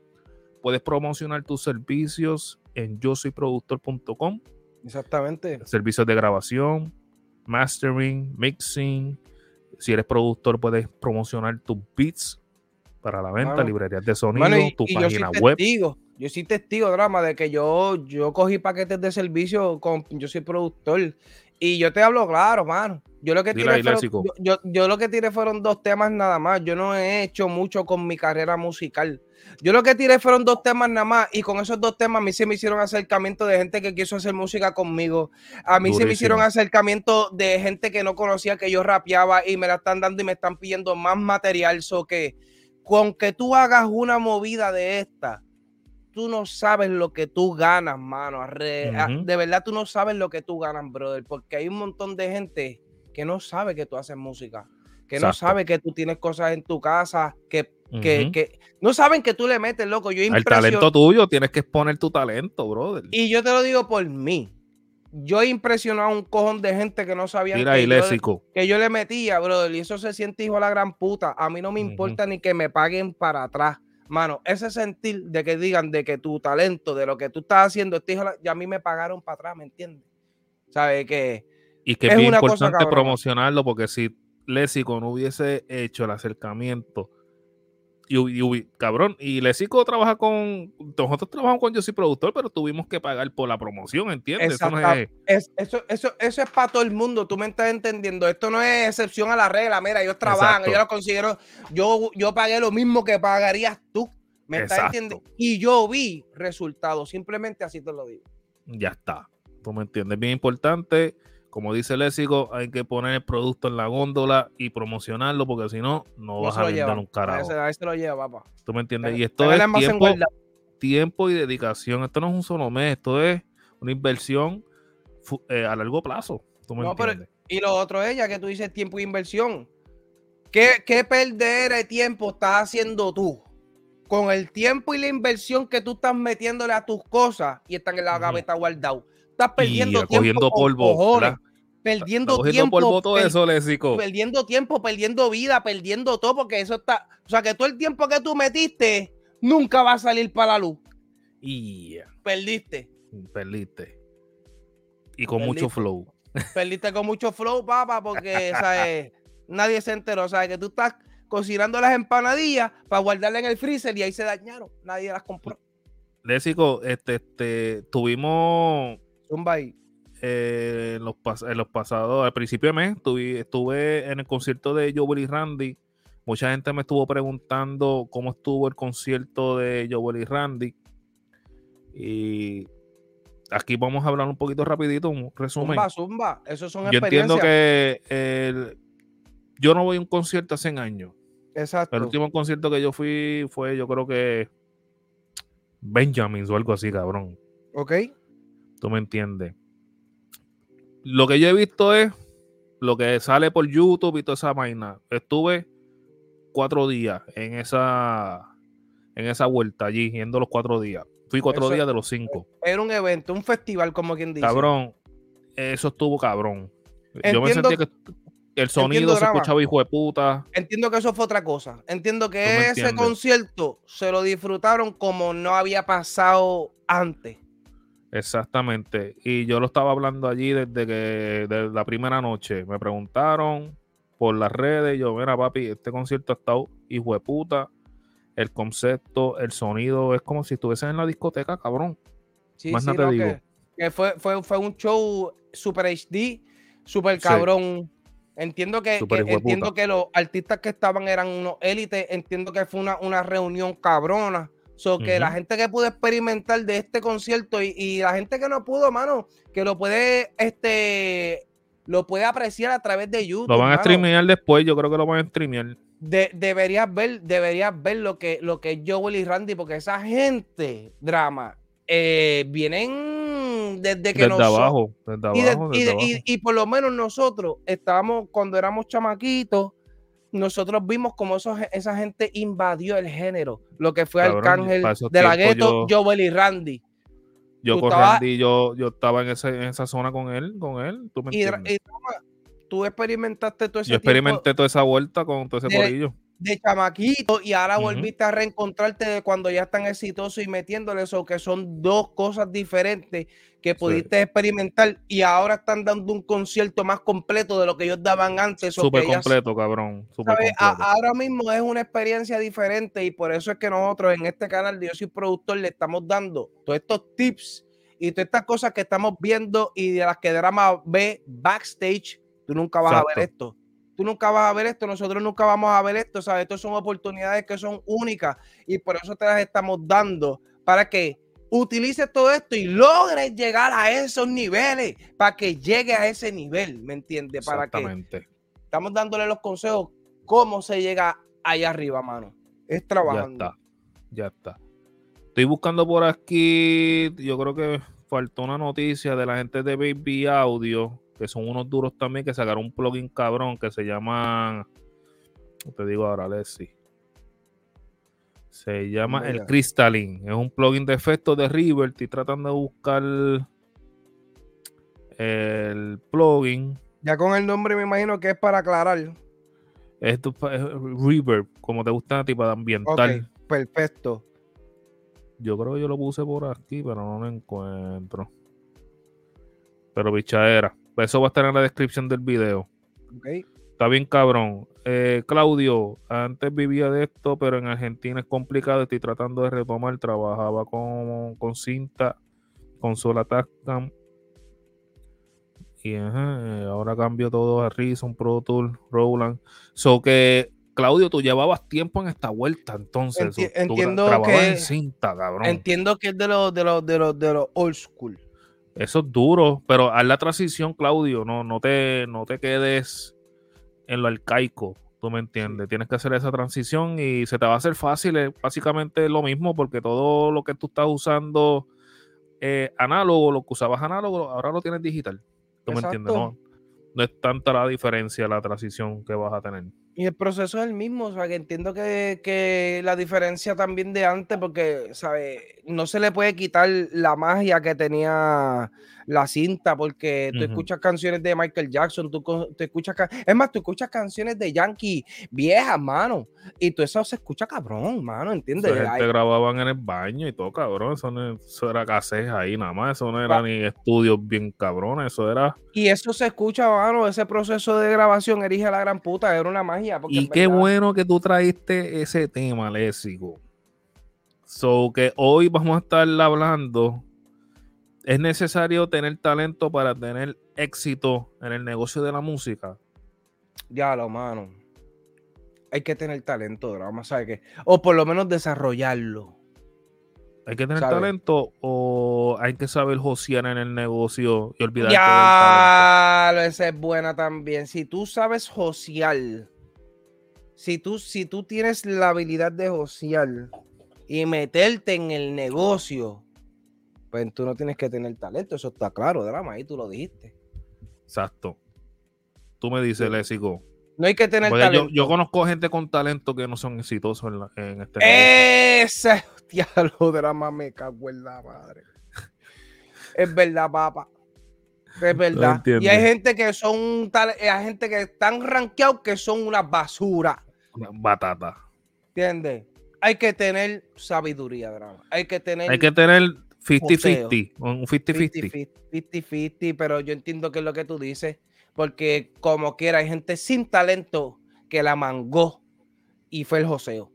puedes promocionar tus servicios en yo soy productor.com Exactamente. servicios de grabación, mastering, mixing. Si eres productor, puedes promocionar tus beats para la venta, librerías de sonido, y, tu y yo soy página web. testigo. Yo soy testigo, drama, de que yo, yo cogí paquetes de servicio con. Yo soy productor. Y yo te hablo claro, mano. Yo lo que tiré fueron, yo, yo- yo lo que tiré fueron dos temas nada más. Yo no he hecho mucho con mi carrera musical. Yo lo que tiré fueron dos temas nada más. Y con esos dos temas a mí se me hicieron acercamiento de gente que quiso hacer música conmigo. A mí se me hicieron acercamiento de gente que no conocía que yo rapeaba y me la están dando y me están pidiendo más material. So que con que tú hagas una movida de esta, tú no sabes lo que tú ganas, mano. A-. De verdad, tú no sabes lo que tú ganas, brother, porque hay un montón de gente que no sabe que tú haces música, que no sabe que tú tienes cosas en tu casa, que, que, que no saben que tú le metes, loco. Yo El talento tuyo, tienes que exponer tu talento, brother. Y yo te lo digo por mí. Yo he impresionado a un cojón de gente que no sabían Mira que yo, que yo le metía, brother, y eso se siente hijo de la gran puta. A mí no me importa ni que me paguen para atrás. Mano, ese sentir de que digan de que tu talento, de lo que tú estás haciendo, este hijo ya a mí me pagaron para atrás, ¿me entiendes? ¿Sabes? Que Y que es, bien una importante promocionarlo porque si Lésico no hubiese hecho el acercamiento y, y- cabrón, y Lesico trabaja con. Nosotros trabajamos con Yo soy productor, pero tuvimos que pagar por la promoción, ¿entiendes? Eso no es- Es, eso, eso, eso es para todo el mundo, tú me estás entendiendo. Esto no es excepción a la regla. Mira, ellos trabajan, Exacto. ellos lo consiguieron. Yo, yo pagué lo mismo que pagarías tú. ¿Me estás Exacto. entendiendo? Y yo vi resultados. Simplemente así te lo digo. ya está. ¿Tú me entiendes? Bien importante. Como dice Lésico, hay que poner el producto en la góndola y promocionarlo, porque si no, no vas se a vender lleva. un carajo. ese, a ese lo lleva, papá. ¿Tú me entiendes? Y esto es tiempo, y dedicación. Esto no es un solo mes, esto es una inversión eh, a largo plazo. ¿Tú me No, pero- entiendes? Y lo otro es, ya que tú dices tiempo e inversión. ¿Qué, qué perder de tiempo estás haciendo tú? Con el tiempo y la inversión que tú estás metiéndole a tus cosas y están en la gaveta guardado. Estás Y perdiendo eh, tiempo. cogiendo polvo. Perdiendo tiempo. polvo todo per- eso, Lésico. perdiendo tiempo, perdiendo vida, perdiendo todo, porque eso está. O sea, que todo el tiempo que tú metiste nunca va a salir para la luz. Y Perdiste. perdiste. Y con mucho flow. Perdiste con mucho flow, papá, porque ¿sabes? nadie se enteró. ¿Sabes? Que tú estás cocinando las empanadillas para guardarlas en el freezer y ahí se dañaron. Nadie las compró. Lésico, este, este, tuvimos Zumba ahí. Eh, en, los pas- en los pasados, al principio de mes, estuve en el concierto de Joel y Randy. Mucha gente me estuvo preguntando cómo estuvo el concierto de Joel y Randy. Y aquí vamos a hablar un poquito rapidito, un resumen. Zumba, zumba. Eso son Yo entiendo que el- yo no voy a un concierto hace años. Exacto. El último concierto que yo fui fue, yo creo que Benjamin o algo así, cabrón. Ok. Tú me entiendes. Lo que yo he visto es lo que sale por YouTube y toda esa vaina. Estuve cuatro días en esa en esa vuelta allí, yendo los cuatro días. Fui cuatro Eso- días de los cinco. Era un evento, un festival, como quien dice. Cabrón, eso estuvo cabrón. yo me Entiendo- sentía que el sonido entiendo se drama. escuchaba hijo de puta. Entiendo que eso fue otra cosa. Entiendo que ese entiendes. concierto se lo disfrutaron como no había pasado antes. Exactamente. Y yo lo estaba hablando allí desde que de la primera noche. Me preguntaron por las redes. Yo, mira, papi, este concierto ha estado hijo de puta. El concepto, el sonido, es como si estuvieses en la discoteca, cabrón. Sí, Más sí, nada te digo. Que, que fue, fue, fue un show super HD, super Sí. cabrón. Entiendo que, que- entiendo que los artistas que estaban eran unos élites. Entiendo que fue una, una reunión cabrona. So que la gente que pudo experimentar de este concierto y, y la gente que no pudo, mano, que lo puede, este, lo puede apreciar a través de YouTube. Lo van a streamear después. Yo creo que lo van a streamear. De- deberías ver, deberías ver lo que, lo que es Joel y Randy, porque esa gente, drama, eh, vienen desde que Desde nosotros- abajo. Desde y, de- desde y- abajo. y por lo menos nosotros estábamos, cuando éramos chamaquitos, nosotros vimos como esos- esa gente invadió el género, lo que fue Cabrón, Arcángel de la gueto, yo- Joel y Randy. Yo con estabas- Randy, yo, yo estaba en, ese, en esa zona con él, con él. ¿Tú me Y, entiendes? y, tú experimentaste todo ese yo tiempo experimenté toda esa vuelta con todo ese de- corillo. De chamaquito y ahora volviste a reencontrarte de cuando ya están exitosos y metiéndole eso, que son dos cosas diferentes que pudiste experimentar y ahora están dando un concierto más completo de lo que ellos daban antes. Súper completo, cabrón. Ahora mismo es una experiencia diferente y por eso es que nosotros en este canal de Yo Soy Productor le estamos dando todos estos tips y todas estas cosas que estamos viendo y de las que Drama ve backstage, tú nunca vas a ver esto. Tú nunca vas a ver esto, nosotros nunca vamos a ver esto, ¿sabes? Estas son oportunidades que son únicas y por eso te las estamos dando para que utilices todo esto y logres llegar a esos niveles, para que llegue a ese nivel, ¿me entiendes? Para que Exactamente. estamos dándole los consejos cómo se llega allá arriba, mano. Es Ya trabajando. está. Ya está. Estoy buscando por aquí. Yo creo que faltó una noticia de la gente de Baby Audio, que son unos duros también, que sacaron un plugin cabrón que se llama. Te digo ahora, Leslie. Se llama Mira. el Crystalline. Es un plugin de efectos de River. Estoy tratando de buscar el plugin. Ya con el nombre me imagino que es para aclarar. Esto es Reverb, como te gusta a ti para ambiental. perfecto. Yo creo que yo lo puse por aquí, pero no lo encuentro. Pero bichadera. Eso va a estar en la descripción del video. Ok. Está bien cabrón. Eh, Claudio, antes vivía de esto, pero en Argentina es complicado. Estoy tratando de retomar. Trabajaba con, con cinta, consola Tascam. Y ajá, eh, ahora cambio todo a Reason, Pro Tool, Roland. So que, Claudio, tú llevabas tiempo en esta vuelta, entonces. Enti- tú entiendo que- en cinta, cabrón. Entiendo que es de los de los de los de los old school. Eso es duro, pero haz la transición, Claudio. No, no, te, no te quedes en lo arcaico. Tú me entiendes. Tienes que hacer esa transición y se te va a hacer fácil. Es básicamente lo mismo porque todo lo que tú estás usando eh, análogo, lo que usabas análogo, ahora lo tienes digital. ¿Tú me entiendes? No, no es tanta la diferencia, la transición que vas a tener. Y el proceso es el mismo, o sea, que entiendo que, que la diferencia también de antes, porque, ¿sabes? No se le puede quitar la magia que tenía la cinta, porque tú escuchas canciones de Michael Jackson, tú, tú escuchas, es más, tú escuchas canciones de Yankee viejas, mano, y tú eso se escucha cabrón, mano, ¿entiendes? Esa gente grababan en el baño y todo, cabrón. Eso, no, eso era cassette ahí nada más. Eso no era ni estudios bien cabrones. Eso era. y eso se escucha, mano, ese proceso de grabación, erige a la gran puta, era una magia. Porque Y qué verdad- bueno que tú traíste ese tema, léxico. So que hoy vamos a estar hablando. ¿Es necesario tener talento para tener éxito en el negocio de la música? Ya lo, mano. Hay que tener talento, drama, ¿sabes qué? O por lo menos desarrollarlo. ¿Hay que tener ¿Sabe? talento o hay que saber josear en el negocio y talento? Ya, lo- esa es buena también. Si tú sabes josear, si tú, si tú tienes la habilidad de josear y meterte en el negocio, pues tú no tienes que tener talento, eso está claro, drama, ahí tú lo dijiste. Exacto. Tú me dices, Sí. No hay que tener Porque yo, talento. yo conozco gente con talento que no son exitosos en, la- en este negocio. Ese diálogo drama me cago en la madre. Es verdad, papá. Es verdad. y hay gente que son tal, hay gente que están rankeados que son una basura. Batata. ¿Entiendes? Hay que tener sabiduría, drama. Hay que tener Hay que tener 50-50. Un 50-50. 50-50, pero yo entiendo que es lo que tú dices, porque como quiera, hay gente sin talento que la mangó y fue el joseo.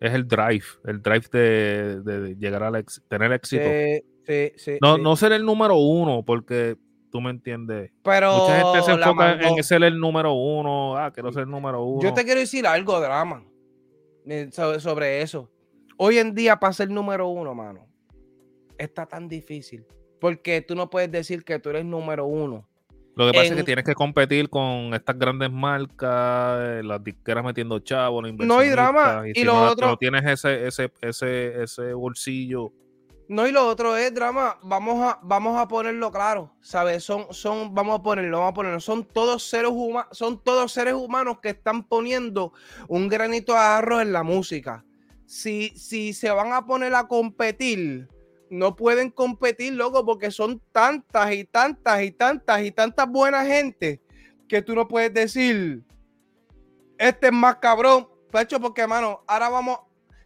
Es el drive. El drive de, de- llegar a tener éxito. Sí, sí, sí, no, sí. no ser el número uno, porque tú me entiendes. pero Mucha gente se enfoca en ser el número uno. Ah, quiero ser el número uno. Yo te quiero decir algo, drama, eh, sobre, eso. Hoy en día, para ser número uno, mano, está tan difícil. Porque tú no puedes decir que tú eres número uno. Lo que pasa es que en- tienes que competir con estas grandes marcas, eh, las disqueras metiendo chavos, los No hay drama, inversionistas, y si lo no, otro- no tienes ese, ese, ese, ese bolsillo. No, y lo otro es, drama, vamos a, vamos a ponerlo claro, ¿sabes? Son, son, vamos a ponerlo, vamos a ponerlo, son todos seres humanos, son todos seres humanos que están poniendo un granito de arroz en la música. Si, si se van a poner a competir, no pueden competir, loco, porque son tantas y tantas y tantas y tantas buenas gente que tú no puedes decir, este es más cabrón. Pecho, porque, mano, ahora vamos,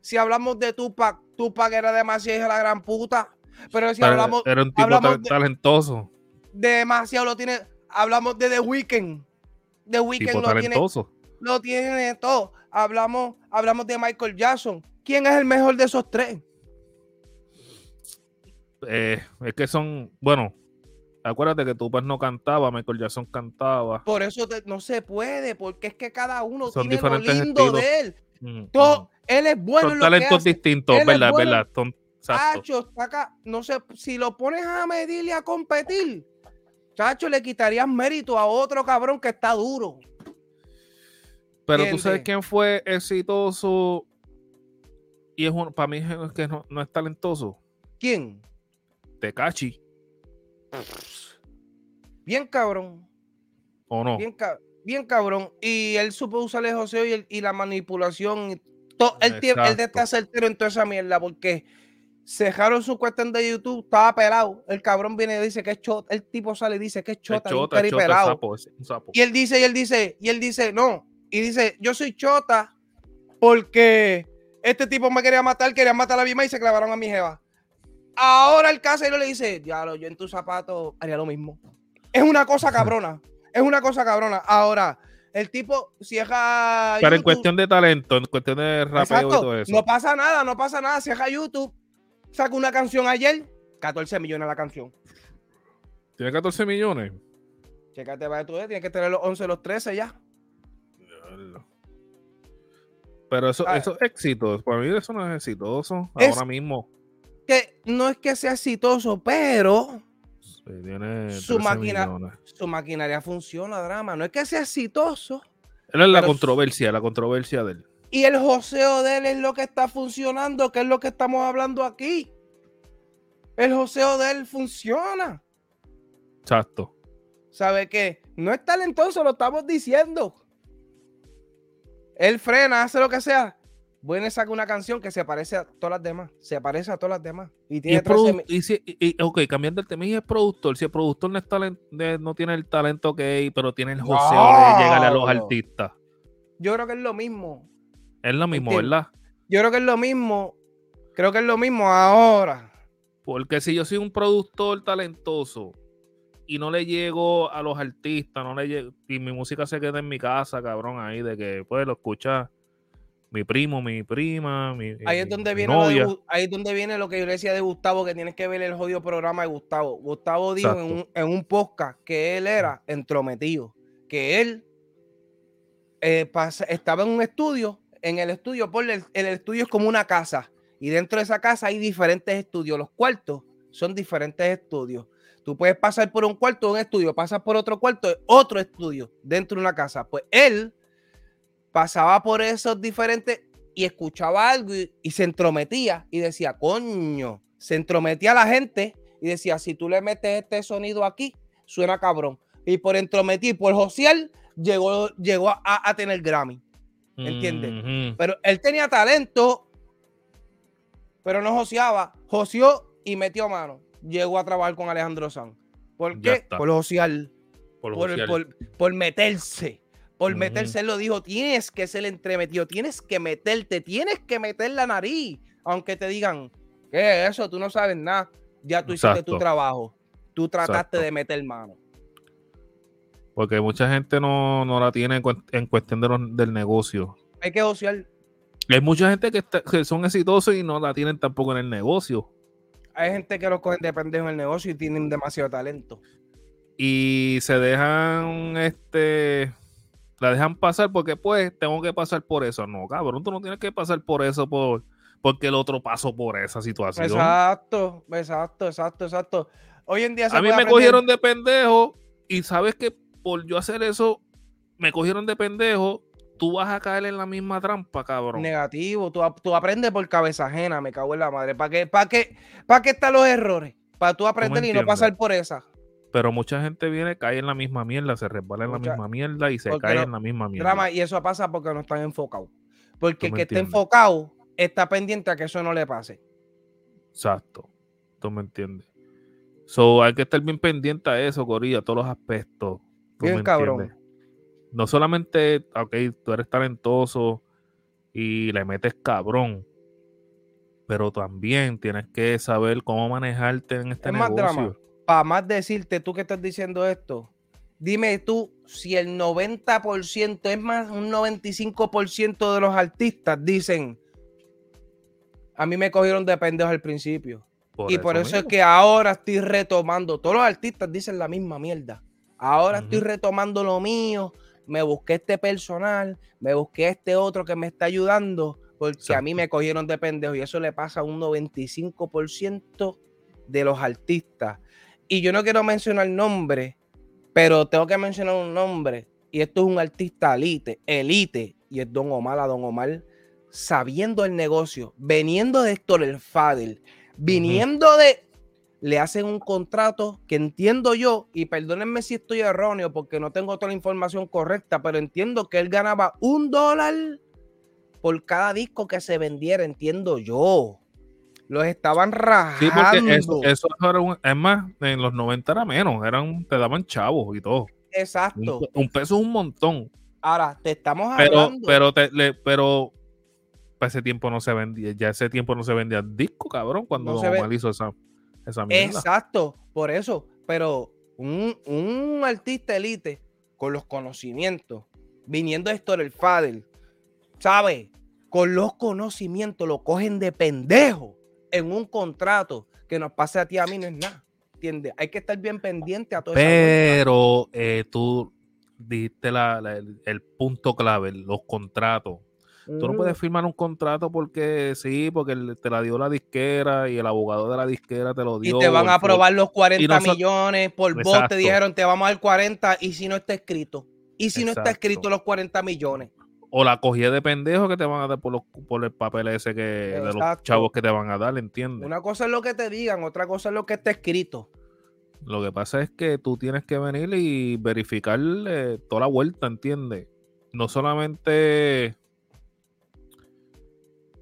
si hablamos de Tupac, Tupac era demasiado de la gran puta. Pero si hablamos era un tipo hablamos de- talentoso, de demasiado, lo tiene, hablamos de The Weeknd. The Weeknd tipo lo tiene, lo tiene todo. Hablamos, hablamos de Michael Jackson. ¿Quién es el mejor de esos tres? Eh, es que son, bueno, acuérdate que Tupac no cantaba, Michael Jackson cantaba. Por eso te- no se puede, porque es que cada uno Son tiene lo lindo estilos. de él. Mm, Todo, mm. Él es bueno en son que talentos hace. distintos, Él ¿verdad? bueno. ¿verdad? Son. Chacho, acá. No sé, si lo pones a medir y a competir, chacho, le quitarías mérito a otro cabrón que está duro. Pero tú sabes quién fue exitoso y es un, para mí es que no, no es talentoso. ¿Quién? Tecachi, Bien cabrón. ¿o no? Bien, ca- bien cabrón. Y él supo usar el joseo y, el- y la manipulación. Todo, él, él estar certero en toda esa mierda porque cejaron su cuestión de YouTube, estaba pelado. El cabrón viene y dice que es chota. El tipo sale y dice que es chota, es chota, es sapo, es un sapo. Y él dice, y él dice, y él dice, no. Y dice, yo soy chota porque este tipo me quería matar, quería matar a mi y se clavaron a mi jeva. Ahora el casero le dice, diablo, yo en tus zapatos haría lo mismo. Es una cosa cabrona. Es una cosa cabrona. Ahora, el tipo cierra. Pero en cuestión de talento, en cuestión de rapeo y todo eso. No pasa nada, no pasa nada. Cierra YouTube, saca una canción ayer, 14 millones la canción. ¿Tiene 14 millones? Chécate, va tú, tienes que tener los 11, los 13 ya. Pero eso, ah. eso es exitoso. Para mí eso no es exitoso ahora mismo. Que no es que sea exitoso, pero su, su maquinaria funciona, drama. No es que sea exitosa Él es la controversia, la controversia de él. Y el joseo de él es lo que está funcionando, que es lo que estamos hablando aquí. El joseo de él funciona. Exacto. ¿Sabe qué? No es talentoso, lo estamos diciendo. Él frena, hace lo que sea. Bueno, saca una canción que se parece a todas las demás. Se parece a todas las demás. Y tiene y, si, ok, cambiando el tema, y es productor. Si el productor no, es no tiene el talento que hay, pero tiene el joseo de llegarle a los artistas. Yo creo que es lo mismo. Es lo mismo, ¿verdad? Yo creo que es lo mismo. Creo que es lo mismo ahora. Porque si yo soy un productor talentoso y no le llego a los artistas, no le llego, y mi música se queda en mi casa, cabrón, ahí de que pues lo escucha mi primo, mi prima, mi ahí es donde viene lo de, ahí es donde viene lo que yo le decía de Gustavo, que tienes que ver el jodido programa de Gustavo. Gustavo dijo en un, en un, podcast que él era entrometido, que él eh, estaba en un estudio, en el estudio, por el, el estudio es como una casa, y dentro de esa casa hay diferentes estudios, los cuartos son diferentes estudios. Tú puedes pasar por un cuarto de un estudio, pasas por otro cuarto otro estudio dentro de una casa. Pues él pasaba por esos diferentes y escuchaba algo y, se entrometía y decía, coño, se entrometía a la gente y decía, si tú le metes este sonido aquí, suena cabrón. Y por entrometir, por Josiel, llegó, llegó a, tener Grammy. ¿Entiendes? Pero él tenía talento, pero no joseaba. Joseó y metió mano. Llegó a trabajar con Alejandro Sanz. ¿Por qué? Por josear. Por, por, por meterse por meterse, él lo dijo, tienes que ser entremetido, tienes que meterte, tienes que meter la nariz, aunque te digan, ¿qué es eso? Tú no sabes nada, ya tú hiciste tu trabajo, tú trataste de meter mano. Porque mucha gente no, la tiene en, cuestión del negocio. Hay que ociar. Hay mucha gente que, que, son exitosos y no la tienen tampoco en el negocio. Hay gente que los cogen de pendejo en el negocio y tienen demasiado talento. Y se dejan este la dejan pasar porque pues tengo que pasar por eso. No, cabrón, tú no tienes que pasar por eso por, porque el otro pasó por esa situación. Exacto, exacto, exacto, exacto. Hoy en día A mí me cogieron de pendejo y sabes que por yo hacer eso me cogieron de pendejo, tú vas a caer en la misma trampa, cabrón. Negativo, tú, tú aprendes por cabeza ajena, me cago en la madre. ¿Para qué, para qué, para qué están los errores? Para tú aprender y no pasar por esa. Pero mucha gente viene, cae en la misma mierda, se resbala en la misma mierda y se cae en la misma mierda. Drama, y eso pasa porque no están enfocados. Porque el que esté enfocado está pendiente a que eso no le pase. Exacto. Tú me entiendes. So, hay que estar bien pendiente a eso, Corilla, a todos los aspectos. Bien cabrón. No solamente, ok, tú eres talentoso y le metes cabrón, pero también tienes que saber cómo manejarte en este negocio para más decirte, tú que estás diciendo esto, dime tú si el 90%, es más, un 95% de los artistas dicen, a mí me cogieron de pendejo al principio. y por eso, es que ahora estoy retomando, todos los artistas dicen la misma mierda. Ahora estoy retomando lo mío, me busqué este personal, me busqué este otro que me está ayudando, porque a mí me cogieron de pendejo y eso le pasa a un 95% de los artistas y yo no quiero mencionar nombre, pero tengo que mencionar un nombre. Y esto es un artista elite, elite, y es Don Omar a Don Omar, sabiendo el negocio, viniendo de Héctor el Fadel, viniendo de. Le hacen un contrato que entiendo yo, y perdónenme si estoy erróneo porque no tengo toda la información correcta, pero entiendo que él ganaba un dólar por cada disco que se vendiera, entiendo yo. Los estaban rajando. Sí, porque eso, eso era un, es más, en los 90 era menos, eran, te daban chavos y todo. Exacto. Un, peso es un montón. Ahora, te estamos hablando. Pero, te, pero para ese tiempo no se vendía, ya ese tiempo no se vendía disco, cabrón, cuando no hizo esa, esa mierda. Exacto, por eso. Pero un, un artista elite con los conocimientos viniendo Héctor el Fadel, ¿sabes? Con los conocimientos lo cogen de pendejo en un contrato que nos pase a ti a mí no es nada. ¿Entiendes? Hay que estar bien pendiente a todo eso. Pero eh, tú dijiste el, punto clave, los contratos. Tú no puedes firmar un contrato porque sí, porque te la dio la disquera y el abogado de la disquera te lo dio. Y te van a aprobar los 40 millones por vos, te dijeron te vamos a dar 40 y si no está escrito. Y si no está escrito los 40 millones. O la cogida de pendejo que te van a dar por, los, por el papel ese que de los chavos que te van a dar, ¿entiendes? Una cosa es lo que te digan, otra cosa es lo que está escrito. Lo que pasa es que tú tienes que venir y verificar toda la vuelta, ¿entiendes? No solamente.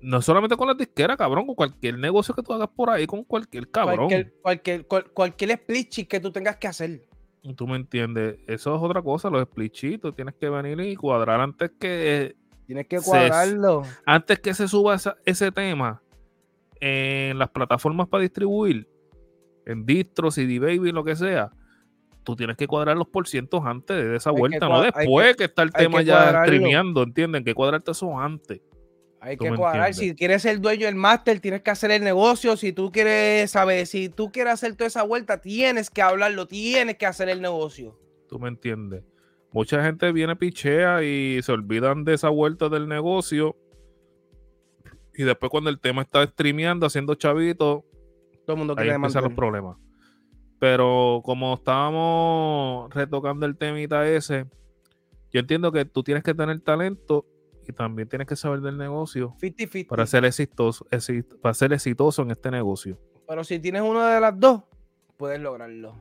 No solamente con la disquera, cabrón, con cualquier negocio que tú hagas por ahí, con cualquier cabrón. Cualquier, cualquier, cualquier split que tú tengas que hacer. Tú me entiendes. Eso es otra cosa, los splichitos. Tienes que venir y cuadrar antes que. Tienes que cuadrarlo. antes que se suba ese tema en las plataformas para distribuir, en distro, CD Baby, lo que sea, tú tienes que cuadrar los porcientos antes de esa vuelta, no después que, está el tema ya streameando, ¿entienden? Que cuadrarte eso antes. Hay que cuadrar. Si quieres ser dueño del máster, tienes que hacer el negocio. Si tú quieres saber, si tú quieres hacer toda esa vuelta, tienes que hablarlo, tienes que hacer el negocio. Tú me entiendes. Mucha gente viene pichea y se olvidan de esa vuelta del negocio. Y después cuando el tema está streameando, haciendo chavito, todo el mundo quiere empezar los problemas. Pero como estábamos retocando el temita ese, yo entiendo que tú tienes que tener talento y también tienes que saber del negocio para ser exitoso, para ser exitoso en este negocio. Pero si tienes una de las dos, puedes lograrlo.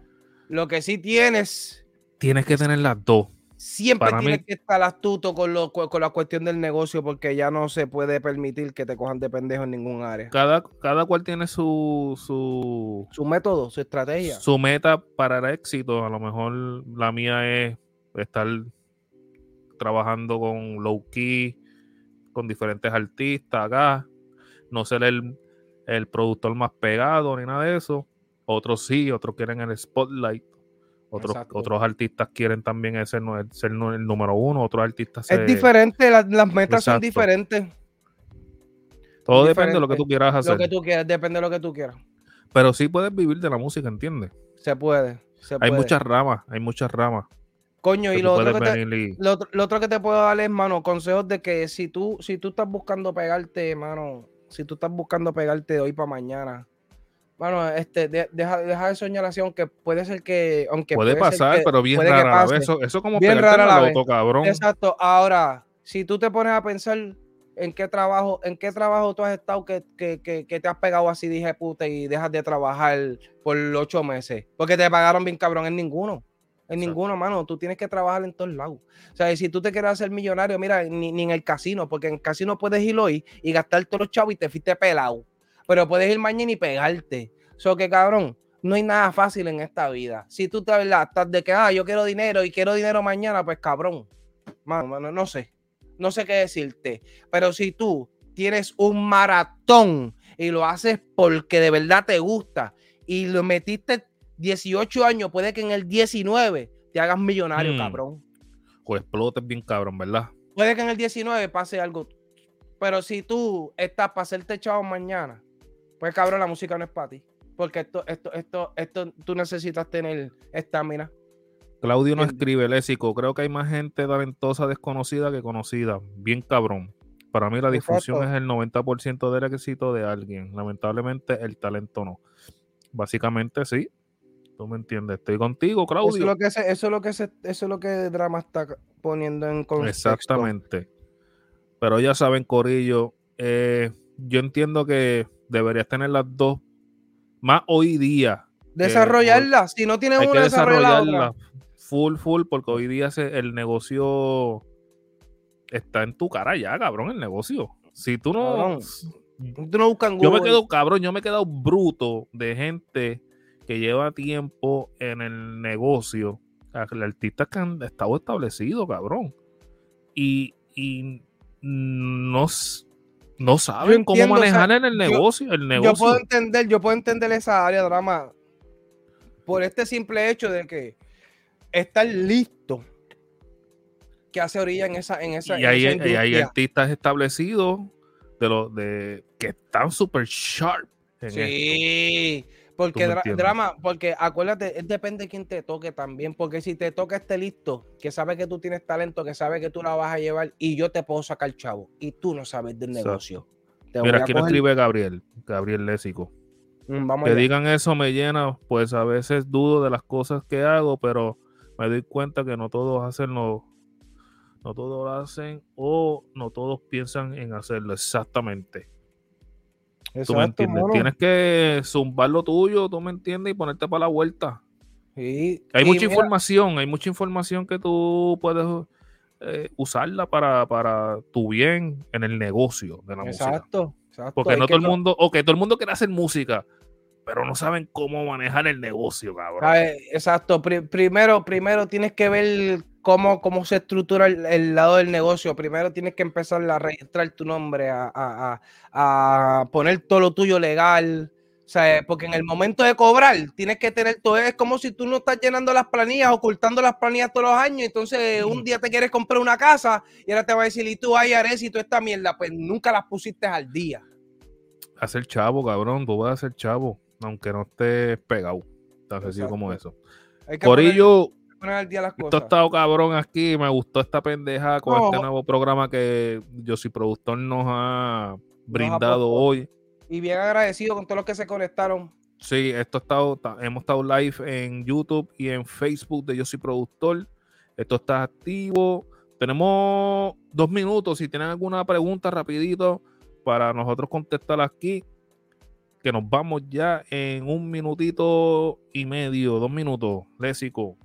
Lo que sí tienes. Tienes que tener las dos. Siempre tienes que estar astuto con, lo, con la cuestión del negocio porque ya no se puede permitir que te cojan de pendejo en ningún área. Cada, cada cual tiene su, su, su método, su estrategia. Su meta para el éxito. A lo mejor la mía es estar trabajando con low key, con diferentes artistas acá. No ser el, el productor más pegado ni nada de eso. Otros sí, otros quieren el spotlight otros, otros artistas quieren también ser, ser el número uno, otros artistas... Es diferente, las, metas son diferentes. Todo depende de lo que tú quieras hacer. Lo que tú quieras, depende de lo que tú quieras. Pero sí puedes vivir de la música, ¿entiendes? Se puede. hay muchas ramas, hay muchas ramas. Coño, y lo otro, que te, lo, otro que te puedo dar es, mano, consejos de que si tú, si tú estás buscando pegarte, mano, si tú estás buscando pegarte de hoy para mañana, bueno, este, deja, deja de soñar así, aunque puede ser que. Aunque puede, pasar, pero bien rara Eso, eso como bien rara la auto, cabrón. Exacto. Ahora, si tú te pones a pensar en qué trabajo, en qué trabajo tú has estado que, que, que, te has pegado así, dije puta, y dejas de trabajar por ocho meses. Porque te pagaron bien cabrón en ninguno. En ninguno, mano. Tú tienes que trabajar en todos lados. O sea, si tú te quieres hacer millonario, mira, ni, ni en el casino, porque en el casino puedes ir hoy y gastar todos los chavos y te fuiste pelado pero puedes ir mañana y pegarte. So que cabrón, no hay nada fácil en esta vida. Si tú te ¿verdad? estás de que, ah, yo quiero dinero y quiero dinero mañana, pues cabrón, mano, no sé, no sé qué decirte. Pero si tú tienes un maratón y lo haces porque de verdad te gusta y lo metiste 18 años, puede que en el 19 te hagas millonario, hmm. cabrón. O explotes bien cabrón, ¿verdad? Puede que en el 19 pase algo. Pero si tú estás para hacerte chavo mañana, pues cabrón, la música no es para ti. Porque esto, esto, esto, esto, tú necesitas tener estamina. Claudio no escribe léxico. Creo que hay más gente talentosa desconocida que conocida. Bien cabrón. Para mí la difusión es el 90% del éxito de alguien. Lamentablemente el talento no. Básicamente sí. Tú me entiendes. Estoy contigo, Claudio. Eso es lo que, eso es lo que, eso es lo que Drama está poniendo en contexto. Exactamente. Pero ya saben, Corillo, eh, yo entiendo que deberías tener las dos más hoy día. Desarrollarla, si no tienes una, desarrollarla. Full, full, porque hoy día el negocio está en tu cara ya, cabrón, el negocio. Si tú no... tú no buscas Yo me quedo, cabrón, yo me he quedado bruto de gente que lleva tiempo en el negocio. El artista que han estado establecido, cabrón. Y, y no, no saben cómo manejar en el negocio, el negocio. Yo puedo entender, yo puedo entender esa área de drama por este simple hecho de que estar listo que hace orilla en esa, en esa. Y hay, hay artistas establecidos de los de que están super sharp. sí. Porque drama, porque acuérdate, depende de quién te toque también. Porque si te toca este listo, que sabe que tú tienes talento, que sabe que tú la vas a llevar, y yo te puedo sacar chavo, y tú no sabes del negocio. Mira, aquí me escribe Gabriel, Gabriel Lésico. Mm, que digan eso me llena, pues a veces dudo de las cosas que hago, pero me doy cuenta que no todos hacen lo, no todos lo hacen o no todos piensan en hacerlo exactamente. ¿Tú me entiendes? Tienes que zumbar lo tuyo, tú me entiendes, y ponerte para la vuelta. Sí. Hay mucha información, hay mucha información que tú puedes eh, usarla para, para, tu bien en el negocio de la exacto, música. Porque no todo el mundo, ok, todo el mundo quiere hacer música, pero no saben cómo manejar el negocio, cabrón. Exacto. primero, primero tienes que ver cómo, cómo se estructura el, lado del negocio. Primero tienes que empezar a registrar tu nombre, a, poner todo lo tuyo legal. O sea, porque en el momento de cobrar tienes que tener todo. Es como si tú no estás llenando las planillas, ocultando las planillas todos los años. Entonces, un día te quieres comprar una casa y ahora te va a decir, y tú, Ares, y tú esta mierda, pues nunca las pusiste al día. Hacer chavo, cabrón, tú vas a hacer chavo aunque no estés pegado. Tan sencillo como eso. Corillo, esto ha estado cabrón aquí. Me gustó esta pendeja con este nuevo programa que yo soy productor nos ha brindado hoy. Y bien agradecido con todos los que se conectaron. Sí, esto ha estado, hemos estado live en YouTube y en Facebook de Yo Soy Productor. Esto está activo. Tenemos dos minutos. Si tienen alguna pregunta, rapidito, para nosotros contestar aquí que nos vamos ya en un minutito y medio, dos minutos. Lésico.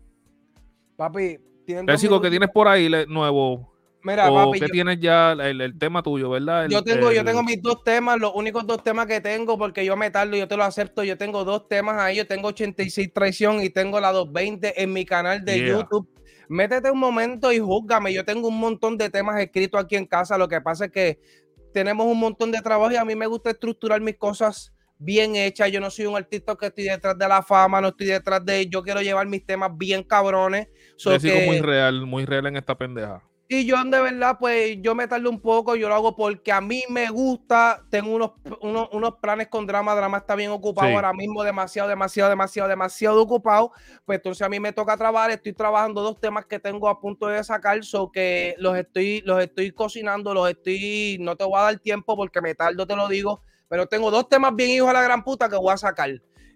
Papi, Lésico, ¿qué tienes por ahí nuevo? Mira, papi, ¿qué tienes ya el, tema tuyo, verdad? yo tengo, yo tengo mis dos temas, los únicos dos temas que tengo, porque yo me tardo, yo te lo acepto. Yo tengo dos temas ahí, yo tengo 86 traición y tengo la 220 en mi canal de YouTube. Métete un momento y júzgame. Yo tengo un montón de temas escritos aquí en casa. Lo que pasa es que tenemos un montón de trabajo y a mí me gusta estructurar mis cosas bien hecha. Yo no soy un artista que estoy detrás de la fama, no estoy detrás de. Yo quiero llevar mis temas bien cabrones. So muy real, muy real en esta pendeja. Y yo, de verdad, pues yo me tardo un poco, yo lo hago porque a mí me gusta. Tengo unos, unos, planes con drama. Drama está bien ocupado ahora mismo, demasiado, demasiado, demasiado, demasiado ocupado. Pues entonces a mí me toca trabajar. Estoy trabajando dos temas que tengo a punto de sacar, so que los estoy, los estoy cocinando, los estoy. No te voy a dar tiempo porque me tardo, te lo digo pero tengo dos temas bien hijos a la gran puta que voy a sacar.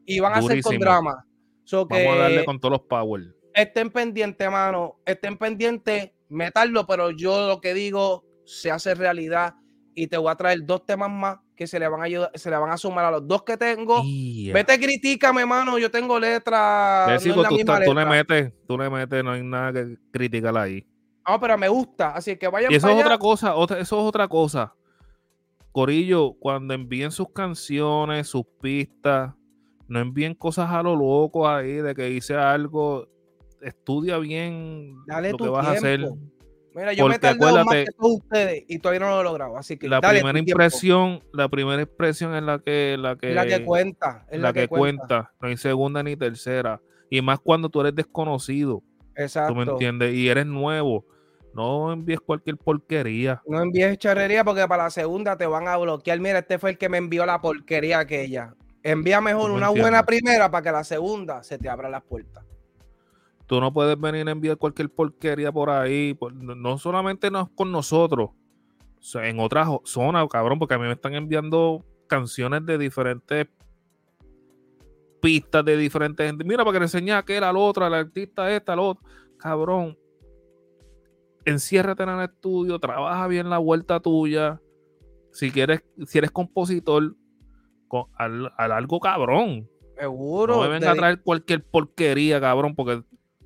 Y van a ser con drama. Vamos a darle con todos los power. Estén pendientes, mano. Estén pendientes, metarlo, pero yo lo que digo se hace realidad. Y te voy a traer dos temas más que se le van a ayudar, se le van a sumar a los dos que tengo. Vete, critícame, mano. Yo tengo letras. No tú, tú, le metes, tú le metes, no hay nada que criticar ahí. No, pero me gusta. Así que vayan. Y eso es otra cosa, otra, eso es otra cosa. Corillo, cuando envíen sus canciones, sus pistas, no envíen cosas a lo loco ahí de que hice algo. Estudia bien lo que vas a hacer. Mira, yo me he más que todos ustedes y todavía no lo he logrado. Así que la primera impresión, la primera expresión es la que, la que, la que cuenta. Es la, que, cuenta. No hay segunda ni tercera. Y más cuando tú eres desconocido. Exacto. ¿Tú me entiendes? Y eres nuevo. No envíes cualquier porquería. No envíes charrería porque para la segunda te van a bloquear. Mira, este fue el que me envió la porquería aquella. Envía mejor una buena primera para que la segunda se te abra las puertas. Tú no puedes venir a enviar cualquier porquería por ahí. No solamente no con nosotros. en otras zonas, cabrón, porque a mí me están enviando canciones de diferentes pistas de diferentes gente. Mira, para que le enseñe a aquel, al otro, al artista esta, al otro. Cabrón, enciérrate en el estudio, trabaja bien la vuelta tuya. Si quieres, si eres compositor, con, al, algo cabrón. Seguro. No me venga a traer cualquier porquería, cabrón, porque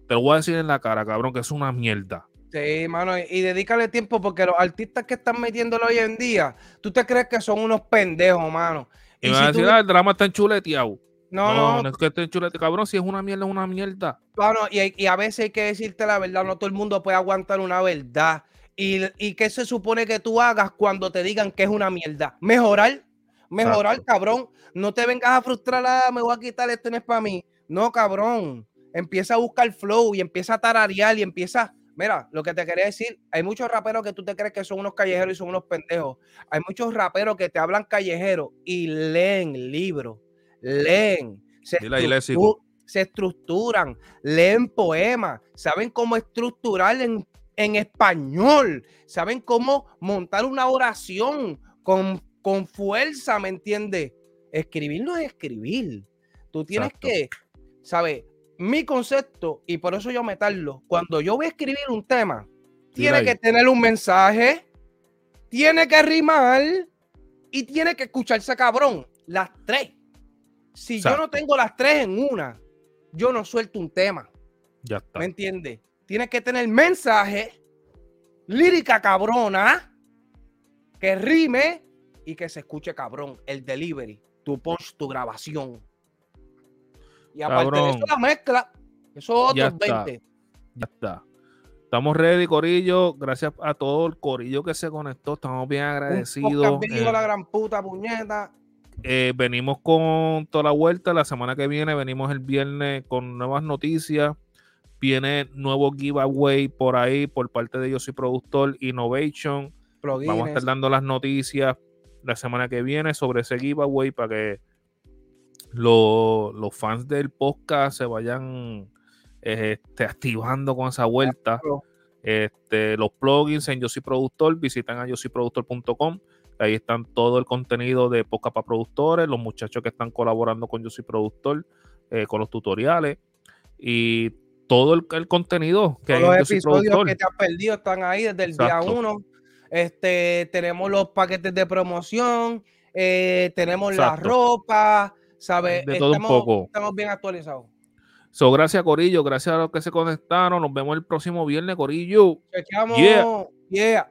te lo voy a decir en la cara, cabrón, que es una mierda. Sí, mano, y, dedícale tiempo porque los artistas que están metiéndolo hoy en día, tú te crees que son unos pendejos, mano. Y, me a decir, ah, el drama está enchuleteado. No, no. No es que esté chulete, cabrón. Si es una mierda, es una mierda. Bueno, y, a veces hay que decirte la verdad. No todo el mundo puede aguantar una verdad. Y, y qué se supone que tú hagas cuando te digan que es una mierda. Mejorar. Mejorar, cabrón. No te vengas a frustrar. Ah, me voy a quitar esto, no es para mí. No, cabrón. Empieza a buscar flow y empieza a tararear y empieza. Mira, lo que te quería decir, hay muchos raperos que tú te crees que son unos callejeros y son unos pendejos. Hay muchos raperos que te hablan callejero y leen libros, leen, se, se estructuran, leen poemas, saben cómo estructurar en, en, español, saben cómo montar una oración con, con fuerza, ¿me entiendes? Escribir no es escribir. Tú tienes que, ¿sabes? mi concepto, y por eso yo meterlo, cuando yo voy a escribir un tema, tiene que tener un mensaje, tiene que rimar y tiene que escucharse cabrón. Las tres. Si yo no tengo las tres en una, yo no suelto un tema. Ya está. ¿Me entiendes? Tiene que tener mensaje, lírica cabrona, que rime y que se escuche cabrón. El delivery, tu punch, tu grabación. Y aparte de eso, la mezcla, eso otros 20. Ya está. Estamos ready, Corillo. Gracias a todo el Corillo que se conectó. Estamos bien agradecidos. Eh, la gran puta puñeta. Eh, venimos con toda la vuelta. La semana que viene venimos el viernes con nuevas noticias. Viene nuevo giveaway por ahí por parte de Yo Soy Productor Innovation. Vamos a estar dando las noticias la semana que viene sobre ese giveaway para que los fans del podcast se vayan este, activando con esa vuelta. Este, los plugins en Yo Soy Productor, visitan a yosoyproductor.com. Ahí están todo el contenido de podcast para productores, los muchachos que están colaborando con Yo Soy Productor, eh, con los tutoriales y todo el, contenido que Todos los episodios que te has perdido están ahí desde el día uno. Este, tenemos los paquetes de promoción, eh, tenemos la ropa, ¿sabes? De todo estamos, un poco. Estamos bien actualizados. So, gracias, Corillo. Gracias a los que se conectaron. Nos vemos el próximo viernes, Corillo. Chequeamos. Yeah.